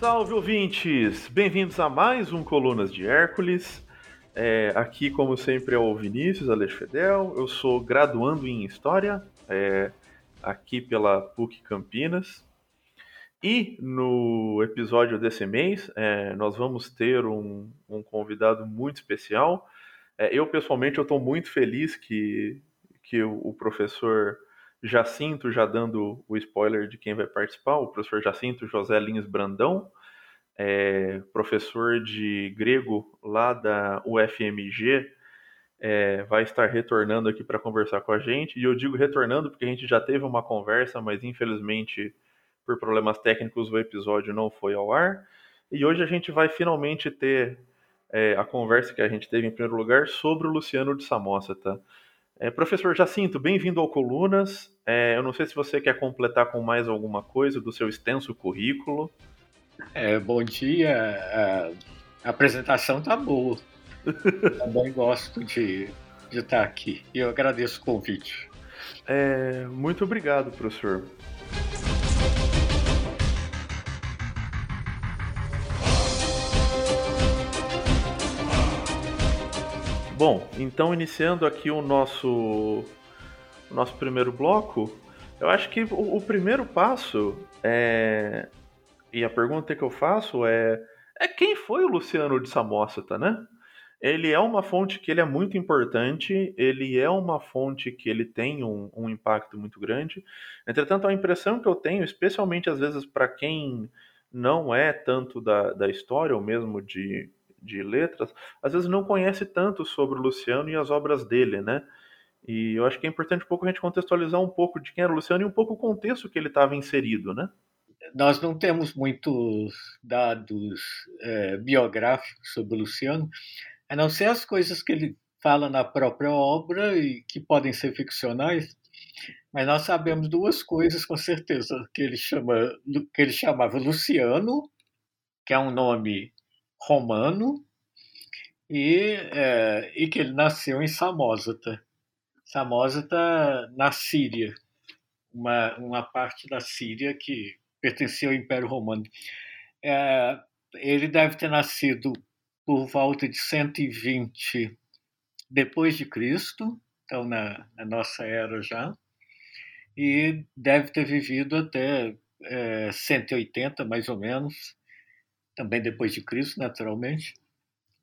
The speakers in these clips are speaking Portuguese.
Salve ouvintes! Bem-vindos a mais um Colunas de Hércules. É, aqui, como sempre, é o Vinícius Alex Fedel. Eu sou graduando em História, é, aqui pela PUC Campinas. E no episódio desse mês, é, nós vamos ter um, um, convidado muito especial. É, eu, pessoalmente, eu estou muito feliz que, que o, o, professor Jacinto, já dando o spoiler de quem vai participar, o professor Jacinto José Lins Brandão, é, professor de grego lá da UFMG, é, vai estar retornando aqui para conversar com a gente. E eu digo retornando porque a gente já teve uma conversa, mas infelizmente por problemas técnicos o episódio não foi ao ar. E hoje a gente vai finalmente ter é, a conversa que a gente teve em primeiro lugar sobre o Luciano de Samosata. Tá? É, professor Jacinto, bem-vindo ao Colunas. É, eu não sei se você quer completar com mais alguma coisa do seu extenso currículo. É, bom dia. A apresentação está boa. Também gosto de, de estar aqui. E eu agradeço o convite. É, muito obrigado, professor. Bom, então iniciando aqui o nosso, nosso primeiro bloco, eu acho que o, o, primeiro passo é. E a pergunta que eu faço é: é quem foi o Luciano de Samosata, né? Ele é uma fonte que ele é muito importante, ele é uma fonte que ele tem um, um impacto muito grande. Entretanto, a impressão que eu tenho, especialmente às vezes para quem não é tanto da, da história ou mesmo de, de letras, às vezes não conhece tanto sobre o Luciano e as obras dele, né? E eu acho que é importante um pouco a gente contextualizar um pouco de quem era o Luciano e um pouco o contexto que ele estava inserido, né? Nós não temos muitos dados é, biográficos sobre o Luciano, a não ser as coisas que ele fala na própria obra e que podem ser ficcionais, mas nós sabemos duas coisas com certeza que ele chama que ele chamava Luciano, que é um nome romano e, é, e que ele nasceu em Samosata. Samosata na Síria, uma, uma parte da Síria que pertencia ao Império Romano. É, ele deve ter nascido por volta de 120 depois de Cristo, então na, na nossa era já, e deve ter vivido até é, 180 mais ou menos, também depois de Cristo, naturalmente.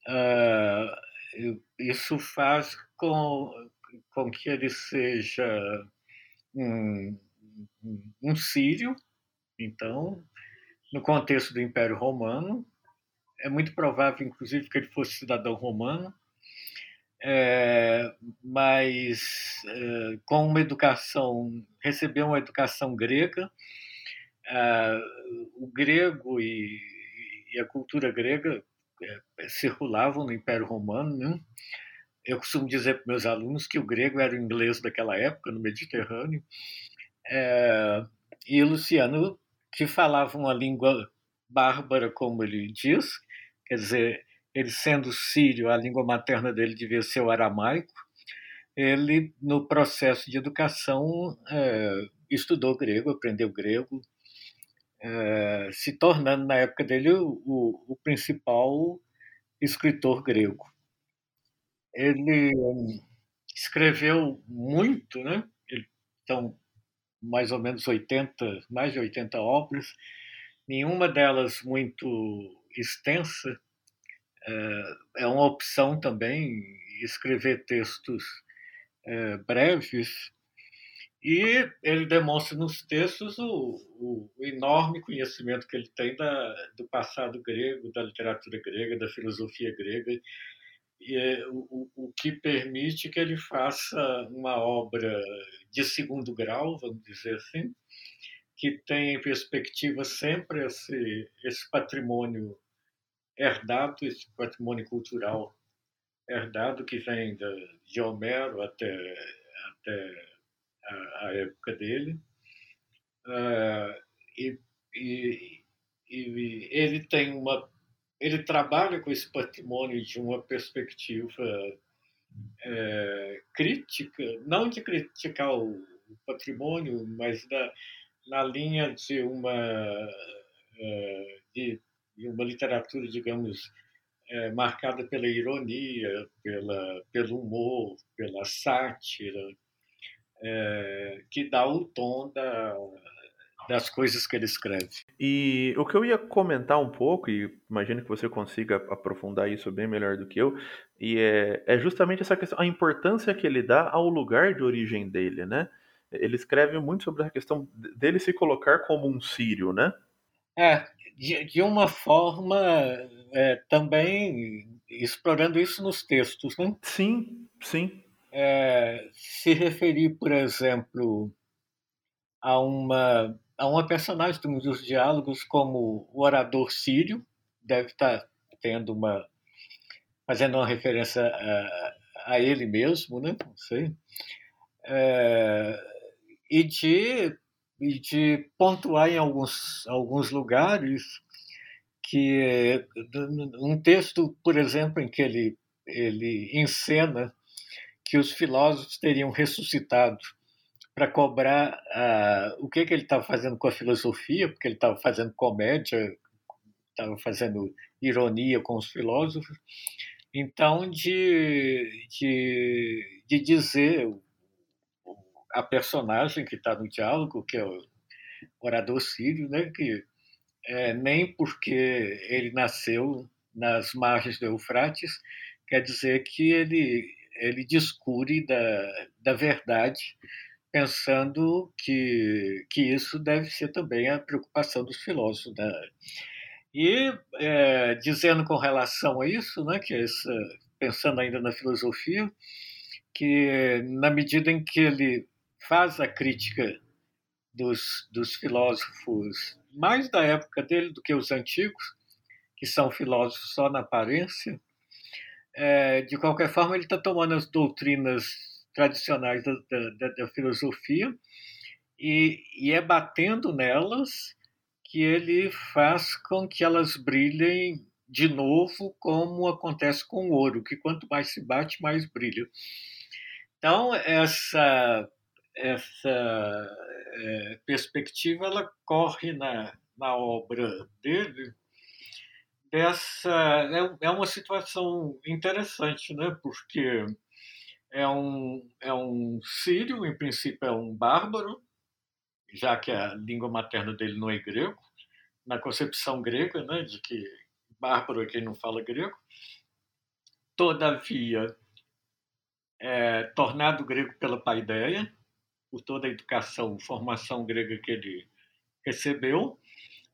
Uh, isso faz com, com que ele seja um, um sírio, então, no contexto do Império Romano, é muito provável, inclusive, que ele fosse cidadão romano, é, mas é, com uma educação, recebeu uma educação grega, é, o grego e e a cultura grega é, circulavam no Império Romano. Né? Eu costumo dizer para meus alunos que o grego era o inglês daquela época, no Mediterrâneo. É, e Luciano, que falava uma língua bárbara, como ele diz, quer dizer, ele sendo sírio, a língua materna dele devia ser o aramaico, ele, no processo de educação, é, estudou grego, aprendeu grego, é, se tornando, na época dele, o, o, principal escritor grego. Ele escreveu muito, né? Então, mais ou menos 80, mais de 80 obras, nenhuma delas muito extensa. É, é uma opção também escrever textos é, breves, e ele demonstra nos textos o, o, enorme conhecimento que ele tem da, do passado grego, da literatura grega, da filosofia grega, é o, o que permite que ele faça uma obra de segundo grau, vamos dizer assim, que tem em perspectiva sempre esse, esse patrimônio herdado, esse patrimônio cultural herdado que vem de Homero até, até a, a época dele. Uh, e, e, e, ele tem uma ele trabalha com esse patrimônio de uma perspectiva é, crítica, não de criticar o, patrimônio, mas da, na linha de uma é, de, de uma literatura, digamos, é, marcada pela ironia, pela, pelo humor, pela sátira, é, que dá o tom da, das coisas que ele escreve. E o que eu ia comentar um pouco, e imagino que você consiga aprofundar isso bem melhor do que eu, e é, é justamente essa questão, a importância que ele dá ao lugar de origem dele, né? Ele escreve muito sobre a questão dele se colocar como um sírio, né? É, de, de uma forma é, também explorando isso nos textos, né? Sim, sim. É, se referir, por exemplo, a uma a uma personagem dos diálogos como o orador sírio, deve estar tendo uma fazendo uma referência a, a ele mesmo, né? Não sei. É, e de e de pontuar em alguns alguns lugares que um texto, por exemplo, em que ele ele encena que os filósofos teriam ressuscitado para cobrar uh, o que, que ele estava fazendo com a filosofia, porque ele estava fazendo comédia, estava fazendo ironia com os filósofos. Então, de, de, de dizer a personagem que está no diálogo, que é o orador sírio, né, que é, nem porque ele nasceu nas margens do Eufrates quer dizer que ele, ele discure da, da verdade pensando que, que isso deve ser também a preocupação dos filósofos. Né? E é, dizendo com relação a isso, né, que essa, pensando ainda na filosofia, que na medida em que ele faz a crítica dos, dos filósofos mais da época dele do que os antigos, que são filósofos só na aparência, é, de qualquer forma ele está tomando as doutrinas tradicionais da, da, da filosofia e, e é batendo nelas que ele faz com que elas brilhem de novo, como acontece com o ouro, que quanto mais se bate, mais brilha. Então, essa, essa é, perspectiva ela corre na, na obra dele. Dessa, é, é uma situação interessante, né? porque é um, é um sírio, em princípio é um bárbaro, já que a língua materna dele não é grego, na concepção grega, né, de que bárbaro é quem não fala grego. Todavia, é, tornado grego pela paideia, por toda a educação, formação grega que ele recebeu,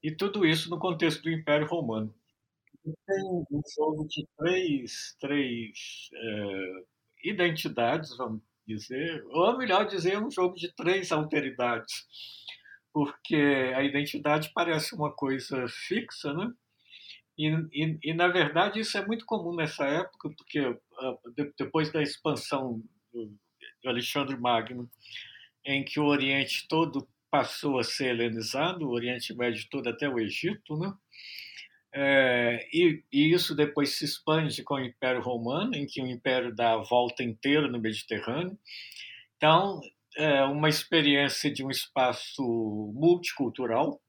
e tudo isso no contexto do Império Romano. Tem um jogo de três, três é, identidades, vamos dizer, ou melhor dizer, um jogo de três alteridades, porque a identidade parece uma coisa fixa, né? E, e, e, na verdade isso é muito comum nessa época, porque uh, depois da expansão do Alexandre Magno, em que o Oriente todo passou a ser helenizado, o Oriente Médio todo até o Egito, né? É, e, e, isso depois se expande com o Império Romano, em que o Império dá a volta inteira no Mediterrâneo. Então, é uma experiência de um espaço multicultural,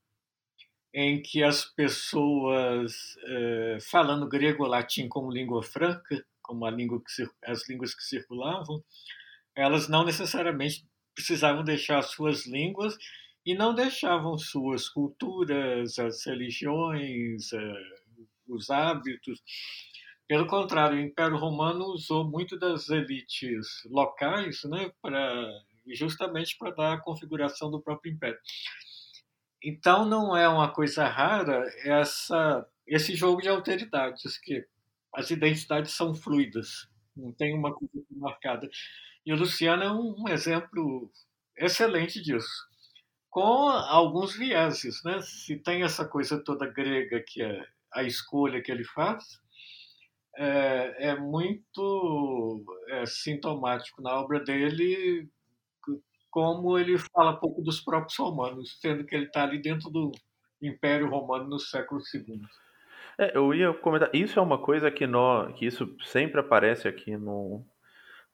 em que as pessoas, é, falando grego ou latim como língua franca, como língua que, as línguas que circulavam, elas não necessariamente precisavam deixar suas línguas e não deixavam suas culturas, as religiões, eh, os hábitos. Pelo contrário, o Império Romano usou muito das elites locais, né, para justamente para dar a configuração do próprio império. Então não é uma coisa rara essa esse jogo de alteridades que as identidades são fluidas, não tem uma coisa marcada. E o Luciano é um exemplo excelente disso com alguns vieses, né? Se tem essa coisa toda grega que é a escolha que ele faz, é, é muito é, sintomático na obra dele como ele fala pouco dos próprios romanos, sendo que ele está ali dentro do Império Romano no século II. É, eu ia comentar, isso é uma coisa que, nós, que isso sempre aparece aqui no,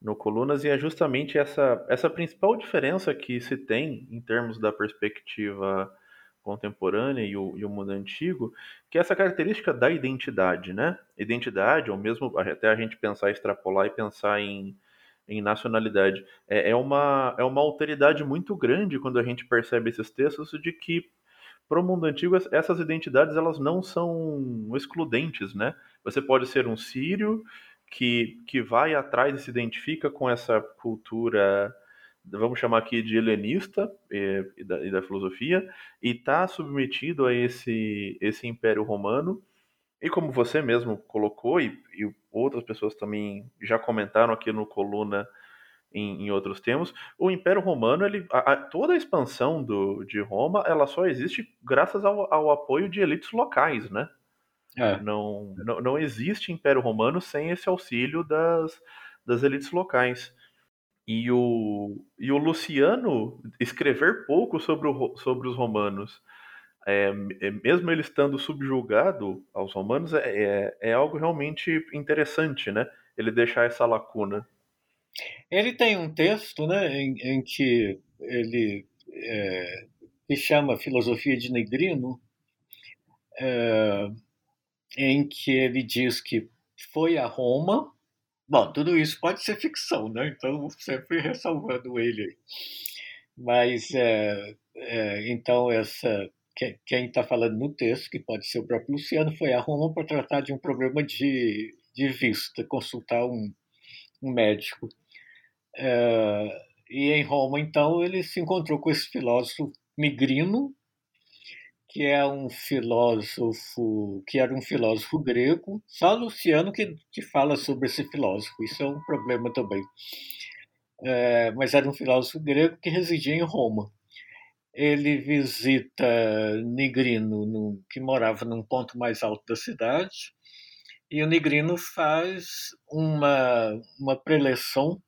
no Colunas, e é justamente essa, essa principal diferença que se tem em termos da perspectiva contemporânea e o, e o mundo antigo, que é essa característica da identidade, né? Identidade, ou mesmo até a gente pensar, extrapolar e pensar em, em nacionalidade, é, é, uma, é uma alteridade muito grande quando a gente percebe esses textos de que para o mundo antigo essas identidades elas não são excludentes, né? Você pode ser um sírio que, que vai atrás e se identifica com essa cultura vamos chamar aqui de helenista e, e, da, e da, filosofia, e está submetido a esse, esse império romano. E como você mesmo colocou, e, e outras pessoas também já comentaram aqui no coluna em, em outros termos, o Império Romano, ele, a, a, toda a expansão do, de Roma, ela só existe graças ao, ao apoio de elites locais, né? É. Não, não, não existe Império Romano sem esse auxílio das, das elites locais. E o, e o Luciano escrever pouco sobre, o, sobre os romanos, é, é, mesmo ele estando subjugado aos romanos, é, é, é, algo realmente interessante, né? Ele deixar essa lacuna. Ele tem um texto né, em, em que ele é, se chama Filosofia de Negrino, é, em que ele diz que foi a Roma Bom, tudo isso pode ser ficção, né? Então, sempre ressalvando ele. Mas, é, é, então, essa quem está falando no texto, que pode ser o próprio Luciano, foi a Roma para tratar de um problema de, de vista, consultar um, um médico. É, e em Roma, então, ele se encontrou com esse filósofo Migrino, que é um filósofo, que era um filósofo grego, só Luciano que, que fala sobre esse filósofo, isso é um problema também. É, mas era um filósofo grego que residia em Roma. Ele visita Nigrino, no, que morava num ponto mais alto da cidade, e o Nigrino faz uma, uma preleção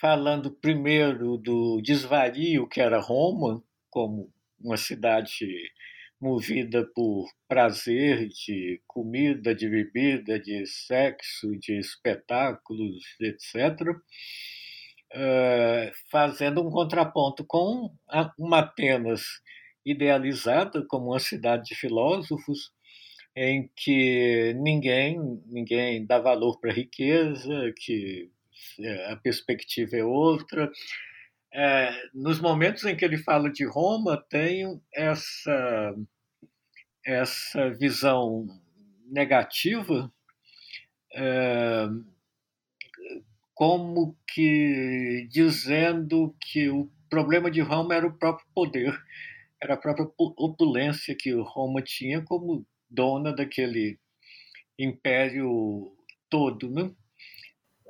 falando primeiro do desvario que era Roma, como uma cidade movida por prazer de comida, de bebida, de sexo, de espetáculos, etc., eh, fazendo um contraponto com uma Atenas idealizada como uma cidade de filósofos, em que ninguém ninguém dá valor para a riqueza, que eh, a perspectiva é outra, é, nos momentos em que ele fala de Roma, tem essa, essa visão negativa, é, como que dizendo que o problema de Roma era o próprio poder, era a própria opulência que Roma tinha como dona daquele império todo, né?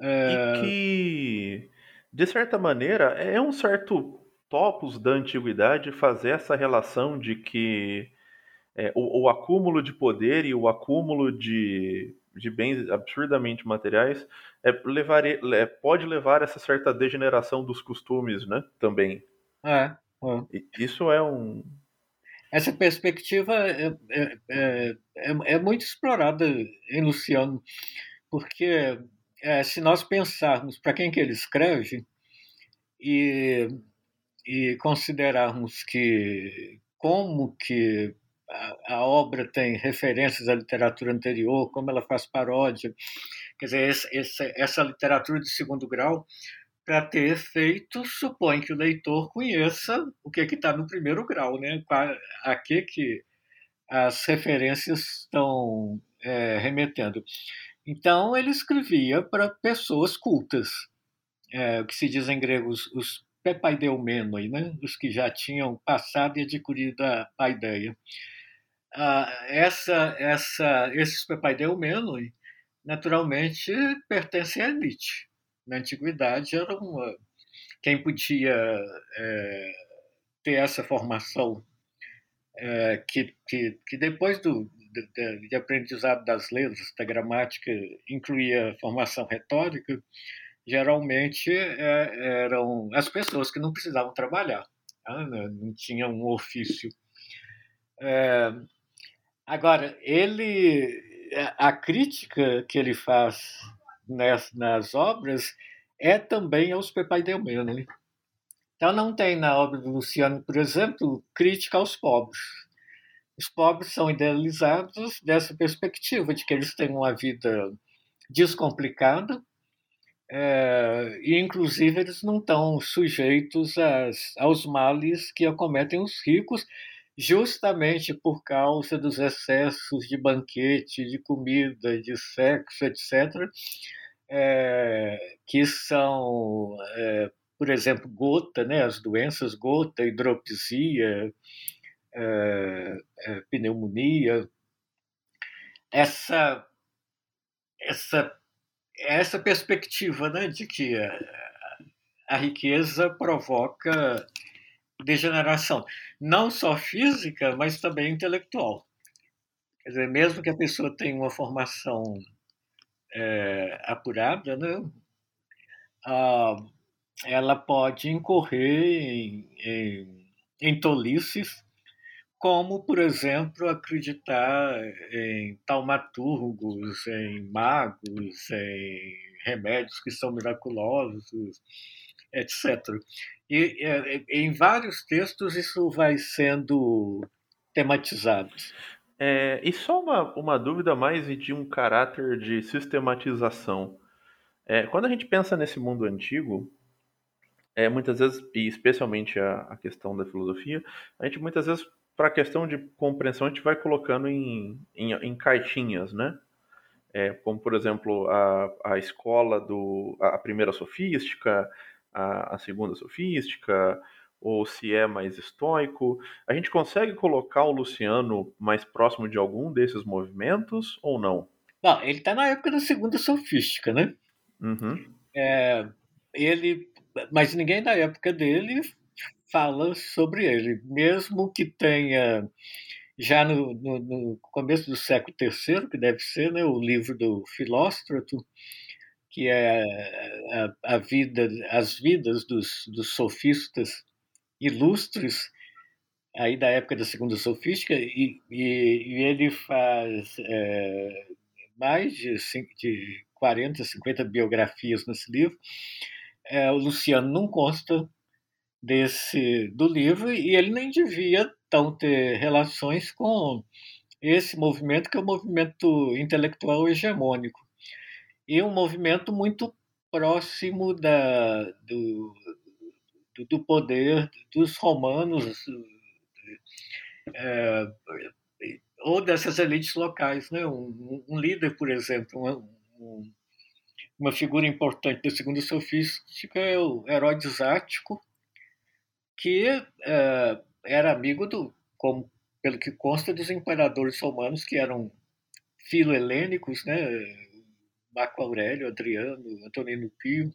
É... E que de certa maneira, é um certo topos da antiguidade fazer essa relação de que é, o, o, acúmulo de poder e o acúmulo de, de bens absurdamente materiais é, levar, é, pode levar a essa certa degeneração dos costumes, né? Também. É. é. Isso é um. Essa perspectiva é, é, é, é, é muito explorada em Luciano, porque é, se nós pensarmos para quem que ele escreve e, e considerarmos que como que a, a, obra tem referências à literatura anterior, como ela faz paródia, quer dizer, esse, essa literatura de segundo grau, para ter efeito, supõe que o leitor conheça o que está no primeiro grau, né? a que, que as referências estão é, remetendo. Então, ele escrevia para pessoas cultas, é, o que se diz em grego os, pepaideumenoi, né? os que já tinham passado e adquirido a, a ideia. Ah, essa, essa, esses pepaideumenoi, naturalmente, pertencem à elite. Na antiguidade, era uma, quem podia é, ter essa formação é, que, que, que depois do, de, de, aprendizado das letras, da gramática, incluía formação retórica, geralmente é, eram as pessoas que não precisavam trabalhar, tá? não tinham um ofício. É, agora, ele, a crítica que ele faz nas, nas obras é também aos Pepaideumene. Então, não tem na obra do Luciano, por exemplo, crítica aos pobres. Os pobres são idealizados dessa perspectiva, de que eles têm uma vida descomplicada, é, e inclusive eles não estão sujeitos às, aos males que acometem os ricos, justamente por causa dos excessos de banquete, de comida, de sexo, etc., é, que são, é, por exemplo, gota, né, as doenças gota, hidropisia, é, é pneumonia. Essa, essa, essa perspectiva né, de que a, a riqueza provoca degeneração, não só física, mas também intelectual. Quer dizer, mesmo que a pessoa tenha uma formação é, apurada, né, ela pode incorrer em, em, em tolices, como, por exemplo, acreditar em taumaturgos, em magos, em remédios que são miraculosos, etc. E é, em vários textos isso vai sendo tematizado. É, e só uma, uma dúvida mais de um caráter de sistematização. É, quando a gente pensa nesse mundo antigo, é, muitas vezes, e especialmente a, a questão da filosofia, a gente muitas vezes, para a questão de compreensão, a gente vai colocando em, em, em caixinhas, né? É, como, por exemplo, a, a escola do. a primeira sofística, a, a segunda sofística, ou se é mais estoico. A gente consegue colocar o Luciano mais próximo de algum desses movimentos ou não? Não, ele está na época da segunda sofística, né? Uhum. É, ele, mas ninguém da época dele fala sobre ele, mesmo que tenha já no, no, no começo do século III, que deve ser, né, o livro do Filóstrato, que é a, a vida, as vidas dos, dos sofistas ilustres aí da época da segunda sofística e, e, e ele faz é, mais de, de 40, 50 biografias nesse livro. É, o Luciano não consta desse do livro e ele nem devia tão ter relações com esse movimento que é o movimento intelectual hegemônico e um movimento muito próximo da, do, do poder dos romanos é, ou dessas elites locais. Né? Um, um líder, por exemplo, um, uma figura importante da segunda sofística é o Herodes Ático, que é, era amigo do, como, pelo que consta, dos imperadores romanos que eram filo-helênicos, né? Marco Aurélio, Adriano, Antonino Pio.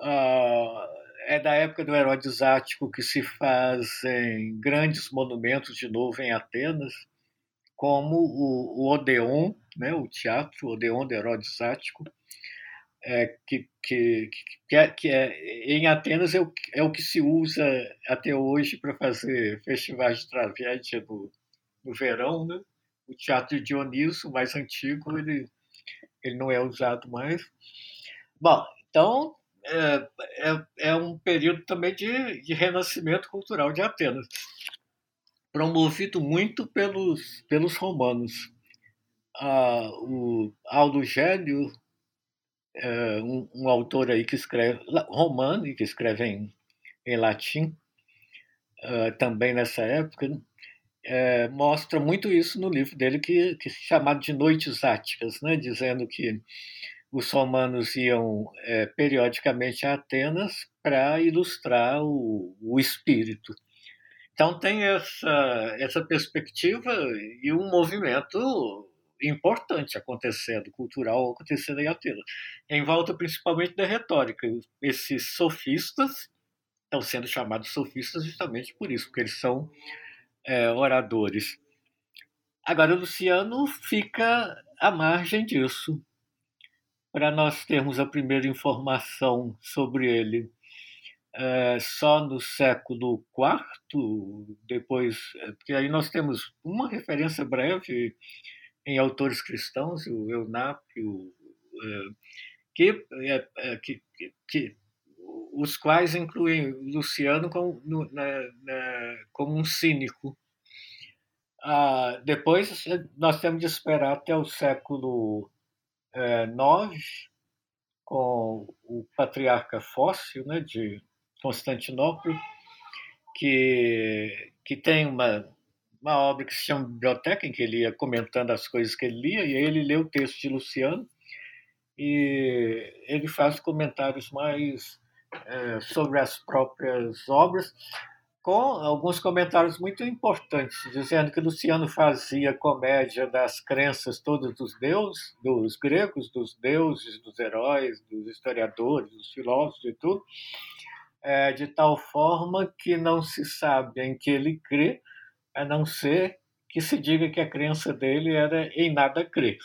Ah, é da época do Herodes Ático que se fazem grandes monumentos de novo em Atenas, como o, o Odeon, né, o teatro Odeon de Herodes Ático, é, que, que, que, é, que é, em Atenas é o, é o que se usa até hoje para fazer festivais de tragédia no, no verão. Né? O teatro Dioniso, mais antigo, ele, ele não é usado mais. Bom, então é, é, é um período também de, de renascimento cultural de Atenas, promovido muito pelos, pelos romanos. Ah, o Aldo Gélio, é, um, um, autor aí que escreve, romano, que escreve em, em latim, uh, também nessa época, é, mostra muito isso no livro dele, que, que é chamado de Noites Áticas, né? dizendo que os romanos iam é, periodicamente a Atenas para ilustrar o, o, espírito. Então tem essa, essa perspectiva e um movimento importante acontecendo, cultural acontecendo em Atenas, em volta principalmente da retórica. Esses sofistas estão sendo chamados sofistas justamente por isso, porque eles são é, oradores. Agora, o Luciano fica à margem disso para nós termos a primeira informação sobre ele é, só no século IV, depois, é, porque aí nós temos uma referência breve em autores cristãos, o Eunápio, é, que, é, que, que, os quais incluem Luciano como, no, na, na, como um cínico. Ah, depois nós temos de esperar até o século IX, com o patriarca Fóssil né, de Constantinopla, que, que tem uma, uma obra que se chama Biblioteca, em que ele ia comentando as coisas que ele lia, e aí ele lê o texto de Luciano, e ele faz comentários mais é, sobre as próprias obras, com alguns comentários muito importantes, dizendo que Luciano fazia comédia das crenças todas dos deuses, dos gregos, dos deuses, dos heróis, dos historiadores, dos filósofos e tudo, é, de tal forma que não se sabe em que ele crê, a não ser que se diga que a crença dele era em nada crer.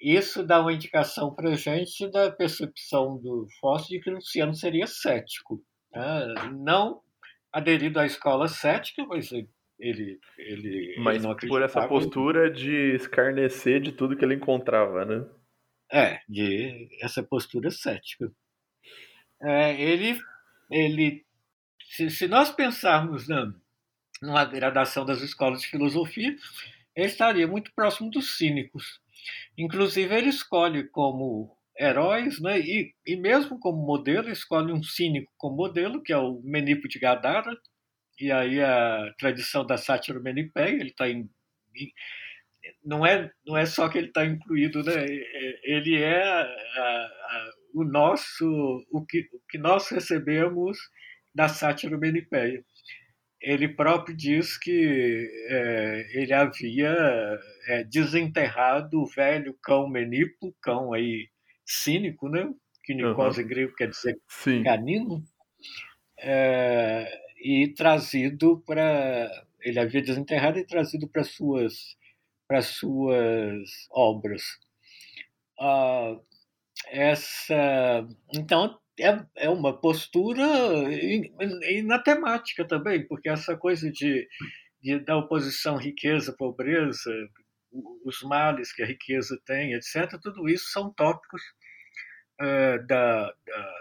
Isso dá uma indicação para a gente da percepção do Fóssil de que Luciano seria cético. Né? Não aderido à escola cética, mas ele, ele, mas ele por essa postura de escarnecer de tudo que ele encontrava, né? É, de essa postura cética. É, ele, ele se, se, nós pensarmos né, numa gradação das escolas de filosofia, ele estaria muito próximo dos cínicos. Inclusive, ele escolhe como heróis, né? e, e mesmo como modelo, escolhe um cínico como modelo, que é o Menipo de Gadara, e aí a tradição da sátira Menipeia, ele está em, em, não é não é só que ele está incluído, né? Ele é a, a, o nosso o que, o que nós recebemos da sátira Menipeia. Ele próprio diz que é, ele havia é, desenterrado o velho cão Menipo, cão aí cínico, né? que Nikos uhum. em grego quer dizer Sim. canino, é, e trazido para. Ele havia desenterrado e trazido para suas, para suas obras. Ah, essa, então, é, é uma postura e, na temática também, porque essa coisa de, de da oposição riqueza-pobreza, os males que a riqueza tem, etc., tudo isso são tópicos uh, da, da,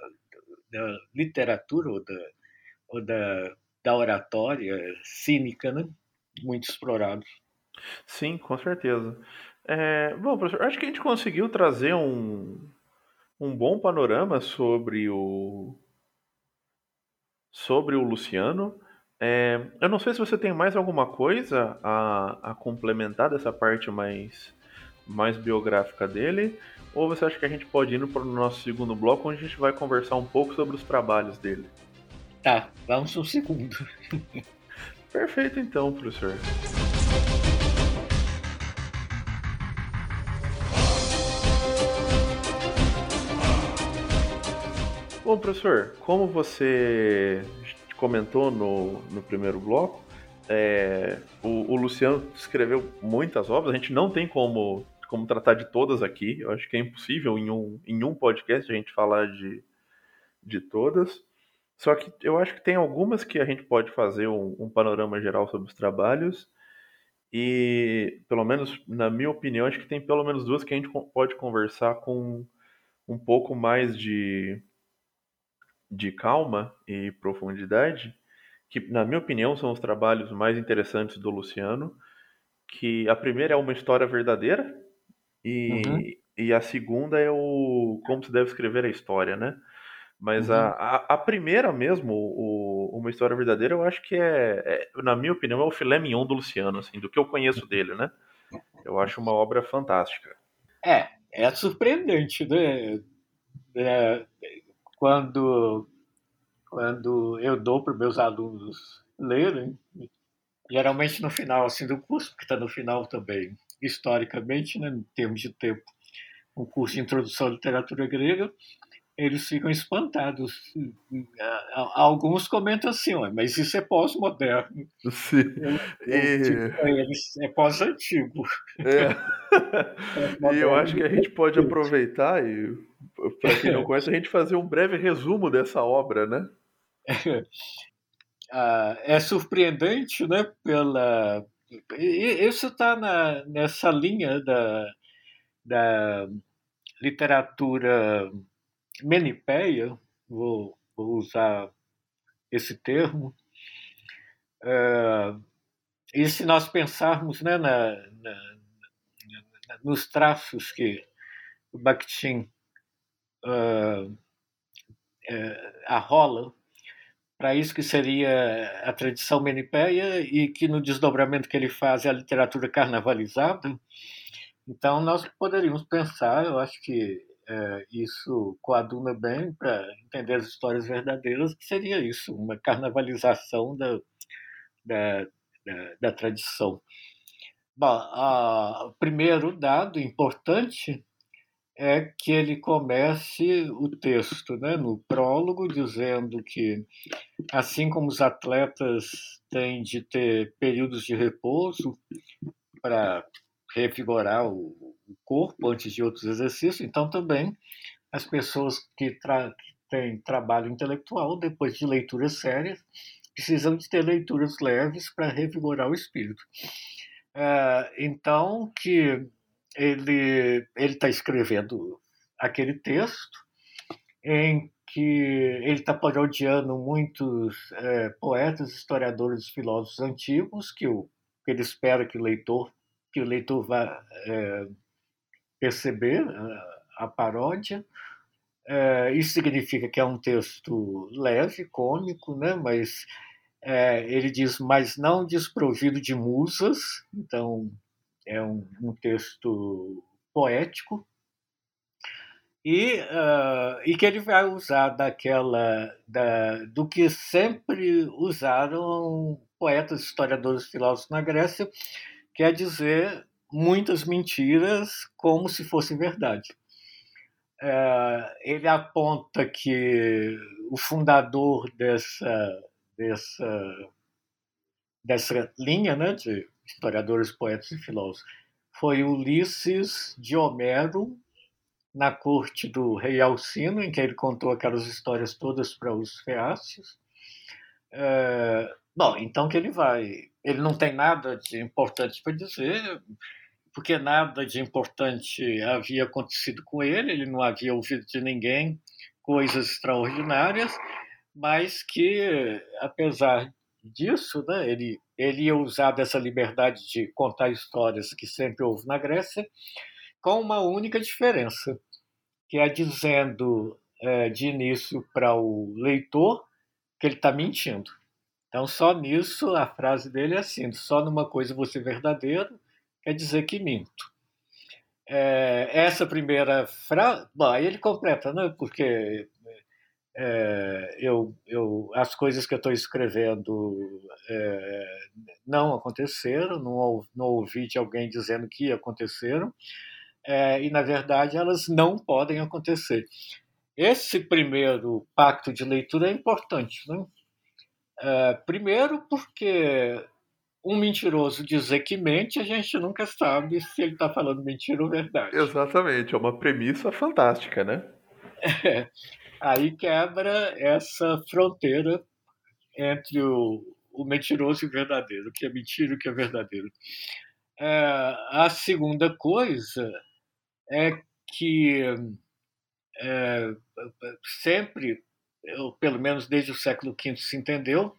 da, literatura ou da, ou da, da oratória cínica, né? muito explorados. Sim, com certeza. É, bom, professor, acho que a gente conseguiu trazer um, um bom panorama sobre o sobre o Luciano. É, eu não sei se você tem mais alguma coisa a, a complementar dessa parte mais, mais biográfica dele, ou você acha que a gente pode ir para o nosso segundo bloco, onde a gente vai conversar um pouco sobre os trabalhos dele? Tá, vamos no segundo. Perfeito então, professor. Bom, professor, como você comentou no, no primeiro bloco, é, o, o, Luciano escreveu muitas obras, a gente não tem como como tratar de todas aqui. Eu acho que é impossível em um, em um podcast a gente falar de, de todas. Só que eu acho que tem algumas que a gente pode fazer um, um panorama geral sobre os trabalhos. E, pelo menos, na minha opinião, acho que tem pelo menos duas que a gente pode conversar com um pouco mais de, de calma e profundidade, que, na minha opinião, são os trabalhos mais interessantes do Luciano. Que a primeira é uma história verdadeira, e, uhum. e a segunda é o como se deve escrever a história, né? Mas uhum. a, a, a, primeira mesmo, o, uma história verdadeira, eu acho que é, é, na minha opinião, é o filé mignon do Luciano, assim, do que eu conheço dele, né? Eu acho uma obra fantástica. É, é surpreendente, né? É, quando, quando eu dou para meus alunos lerem, geralmente no final assim, do curso, que está no final também, historicamente, né, em termos de tempo, um curso de introdução à literatura grega, eles ficam espantados. Alguns comentam assim, mas isso é pós-moderno. Sim. E... É pós-antigo. É. e eu acho que a gente pode aproveitar e, para quem não conhece, a gente fazer um breve resumo dessa obra, né? É, é surpreendente, né, pela isso está nessa linha da, da literatura menipeia, vou vou usar esse termo. É, e se nós pensarmos né, na, na, nos traços que o Bakhtin uh, é, arrola para isso que seria a tradição menipéia e que no desdobramento que ele faz é a literatura carnavalizada. Então nós poderíamos pensar, eu acho que é, isso coaduna bem para entender as histórias verdadeiras, que seria isso, uma carnavalização da, da, da, da tradição. Bom, o primeiro dado importante é que ele comece o texto né, no prólogo, dizendo que, assim como os atletas têm de ter períodos de repouso para revigorar o, corpo antes de outros exercícios, então também as pessoas que, tra têm trabalho intelectual, depois de leituras sérias, precisam de ter leituras leves para revigorar o espírito. É, então, que ele está escrevendo aquele texto em que ele está parodiando muitos é, poetas, historiadores, filósofos antigos que, o, que ele espera que o leitor que o leitor vá é, perceber a, a paródia. É, isso significa que é um texto leve, cômico, né? mas é, ele diz, mas não desprovido de musas, então é um, um texto poético, e, uh, e que ele vai usar daquela da, do que sempre usaram poetas, historiadores, filósofos na Grécia, quer dizer muitas mentiras como se fossem verdade. Uh, ele aponta que o fundador dessa dessa dessa linha, né, de historiadores, poetas e filósofos, foi Ulisses de Homero na corte do rei Alcino, em que ele contou aquelas histórias todas para os feácios. É, bom, então que ele vai. Ele não tem nada de importante para dizer, porque nada de importante havia acontecido com ele, ele não havia ouvido de ninguém coisas extraordinárias, mas que, apesar disso, né, ele, ele ia usar dessa liberdade de contar histórias que sempre houve na Grécia, com uma única diferença, que é dizendo é, de início para o leitor que ele está mentindo. Então, só nisso, a frase dele é assim: só numa coisa você verdadeiro quer dizer que minto. É, essa primeira frase. Bom, aí ele completa, né? Porque é, eu, eu, as coisas que eu estou escrevendo é, não aconteceram, não, não ouvi de alguém dizendo que aconteceram, é, e na verdade elas não podem acontecer. Esse primeiro pacto de leitura é importante. Né? Primeiro, porque um mentiroso dizer que mente, a gente nunca sabe se ele está falando mentira ou verdade. Exatamente, é uma premissa fantástica, né? É. Aí quebra essa fronteira entre o, o mentiroso e o verdadeiro, o que é mentira e o que é verdadeiro. É, a segunda coisa é que é, sempre, pelo menos desde o século V, se entendeu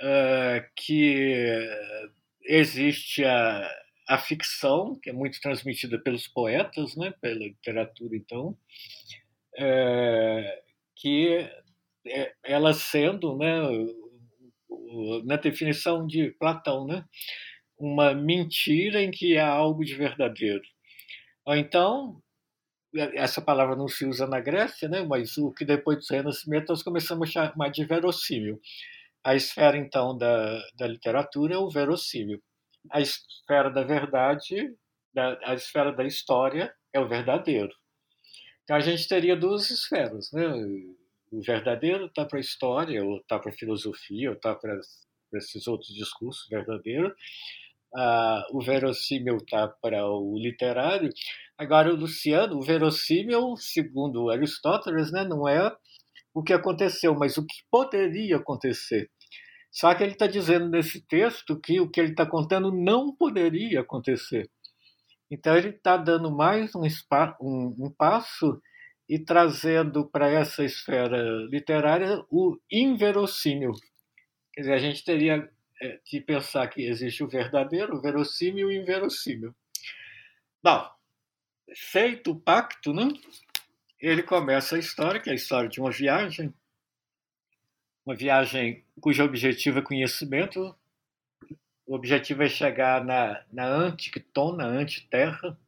é, que existe a, a ficção, que é muito transmitida pelos poetas, né, pela literatura, então, é, que é, ela sendo, né, na definição de Platão, né, uma mentira em que há algo de verdadeiro. Então, essa palavra não se usa na Grécia, né, mas o que depois do Renascimento nós começamos a chamar de verossímil. A esfera, então, da, da literatura é o verossímil. A esfera da verdade, da, a esfera da história é o verdadeiro. A gente teria duas esferas, né? O verdadeiro está para a história, ou está para a filosofia, ou está para esses outros discursos verdadeiros. Ah, o verossímil está para o literário. Agora, o Luciano, o verossímil, segundo Aristóteles, né, não é o que aconteceu, mas o que poderia acontecer. Só que ele está dizendo nesse texto que o que ele está contando não poderia acontecer. Então ele está dando mais um, um, um, passo e trazendo para essa esfera literária o inverossímil. Quer dizer, a gente teria é, que pensar que existe o verdadeiro, o verossímil e o inverossímil. Bom, feito o pacto, né? ele começa a história, que é a história de uma viagem, uma viagem cujo objetivo é conhecimento. O objetivo é chegar na, na Anticton, na Antiterra,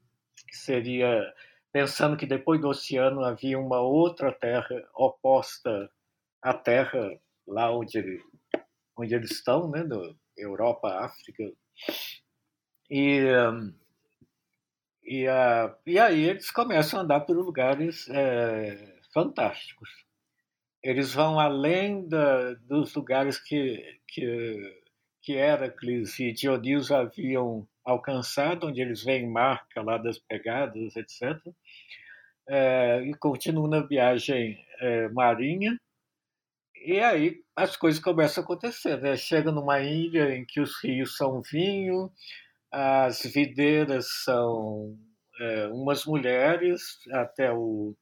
que seria pensando que depois do oceano havia uma outra terra oposta à Terra, lá onde, onde eles estão, né, no Europa, África. E, e, a, e aí eles começam a andar por lugares é, fantásticos. Eles vão além da, dos lugares que, que, que Heracles e Dioniso haviam alcançado, onde eles veem marca lá das pegadas, etc. É, e continuam na viagem é, marinha. E aí as coisas começam a acontecer. Né? Chega numa ilha em que os rios são vinho, as videiras são é, umas mulheres até o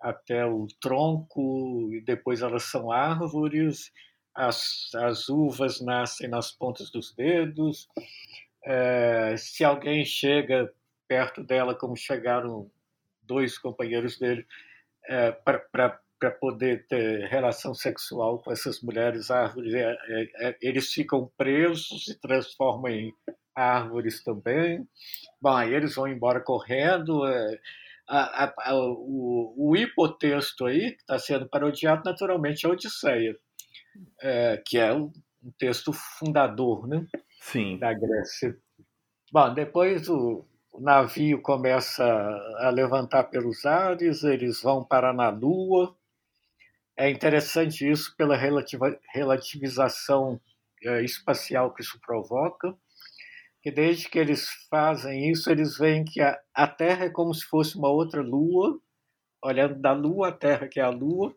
até o tronco e depois elas são árvores. As, as uvas nascem nas pontas dos dedos. É, se alguém chega perto dela, como chegaram dois companheiros dele, é, para para poder ter relação sexual com essas mulheres árvores. É, é, é, eles ficam presos, se transformam em árvores também. Bom, aí eles vão embora correndo. É, a, a, a, o, o, hipotexto aí, que está sendo parodiado, naturalmente, é a Odisseia, é, que é um, texto fundador né, Sim. da Grécia. Bom, depois o, o navio começa a levantar pelos ares, eles vão parar na Lua, é interessante isso pela relativa, relativização é, espacial que isso provoca, que desde que eles fazem isso, eles veem que a, a Terra é como se fosse uma outra Lua, olhando da Lua à Terra, que é a Lua.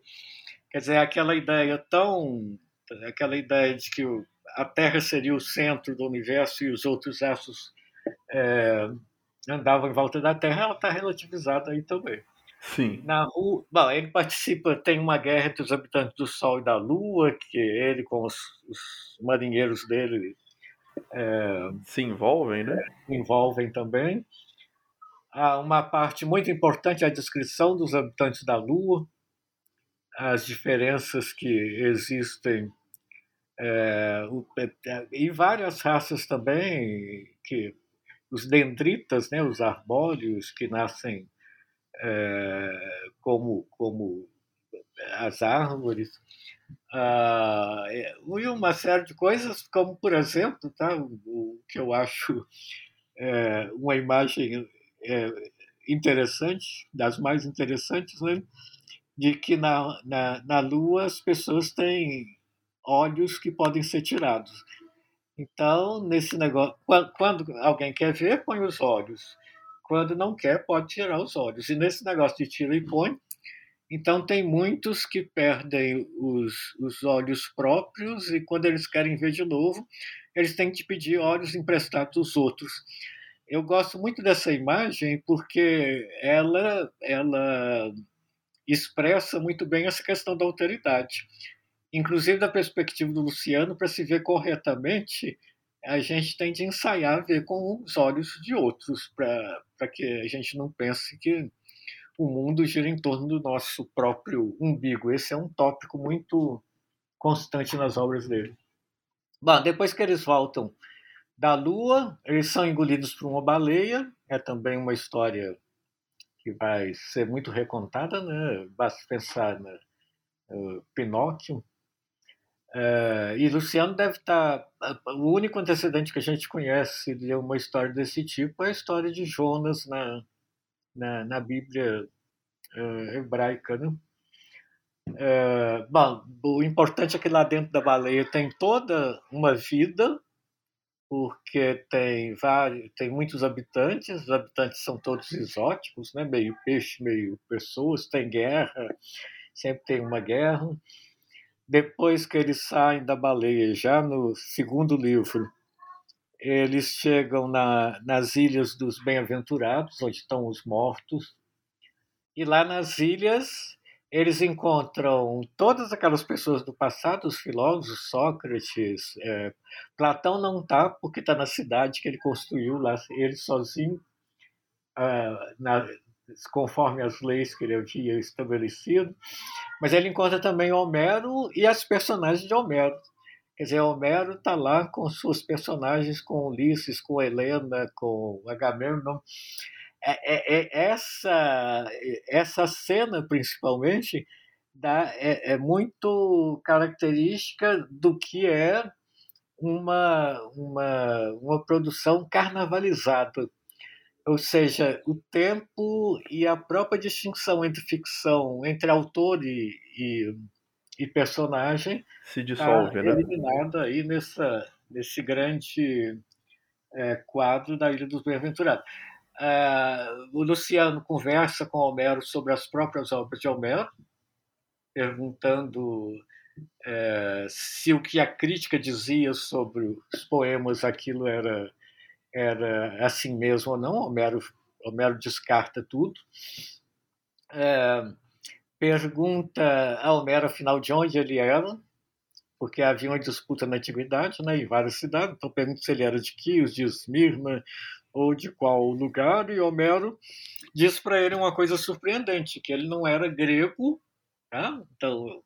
Quer dizer, aquela ideia tão. aquela ideia de que a Terra seria o centro do universo e os outros astros é, andavam em volta da Terra, ela está relativizada aí também. Sim. Na rua, bom, ele participa, tem uma guerra entre os habitantes do Sol e da Lua, que ele com os, os marinheiros dele é, se envolvem, né? É, envolvem também. Há uma parte muito importante é a descrição dos habitantes da Lua, as diferenças que existem é, e várias raças também que os dendritas, né, os arbóreos que nascem é, como, como as árvores, ah, e uma série de coisas, como, por exemplo, tá, o, que eu acho é, uma imagem interessante, das mais interessantes, né, de que na, na, na Lua as pessoas têm olhos que podem ser tirados. Então, nesse negócio, quando, quando alguém quer ver, põe os olhos. Quando não quer, pode tirar os olhos. E nesse negócio de tira e põe, então tem muitos que perdem os, os olhos próprios e quando eles querem ver de novo, eles têm que pedir olhos emprestados dos outros. Eu gosto muito dessa imagem porque ela, ela expressa muito bem essa questão da alteridade. Inclusive, da perspectiva do Luciano, para se ver corretamente, a gente tem de ensaiar ver com os olhos de outros, para que a gente não pense que o mundo gira em torno do nosso próprio umbigo. Esse é um tópico muito constante nas obras dele. Bom, depois que eles voltam da Lua, eles são engolidos por uma baleia. É também uma história que vai ser muito recontada, né? Basta pensar na uh, Pinóquio, é, e Luciano deve estar. Tá, o único antecedente que a gente conhece de uma história desse tipo é a história de Jonas na, na, na Bíblia é, hebraica. Né? É, bom, o importante é que lá dentro da baleia tem toda uma vida, porque tem vários, tem muitos habitantes, os habitantes são todos exóticos, né? meio peixe, meio pessoas, tem guerra, sempre tem uma guerra. Depois que eles saem da baleia, já no segundo livro, eles chegam na, nas Ilhas dos Bem-Aventurados, onde estão os mortos. E lá nas ilhas, eles encontram todas aquelas pessoas do passado, os filósofos, Sócrates, é, Platão não está, porque está na cidade que ele construiu lá, ele sozinho, ah, na, conforme as leis que ele havia estabelecido. Mas ele encontra também Homero e as personagens de Homero. Quer dizer, Homero está lá com suas personagens, com Ulisses, com Helena, com Agamemnon. É, é, é essa, essa cena, principalmente, dá, é, é muito característica do que é uma, uma, uma produção carnavalizada ou seja, o tempo e a própria distinção entre ficção, entre autor e, e, e personagem se dissolve, tá né? eliminada aí nessa, nesse grande é, quadro da Ilha dos Bem-aventurados. Uh, o Luciano conversa com Homero sobre as próprias obras de Homero, perguntando é, se o que a crítica dizia sobre os poemas aquilo era era assim mesmo ou não, Homero, Homero descarta tudo. É, pergunta a Homero, afinal, de onde ele era, porque havia uma disputa na antiguidade, né, em várias cidades, então pergunta se ele era de Quios, de Esmirna, ou de qual lugar, e Homero diz para ele uma coisa surpreendente, que ele não era grego, tá? então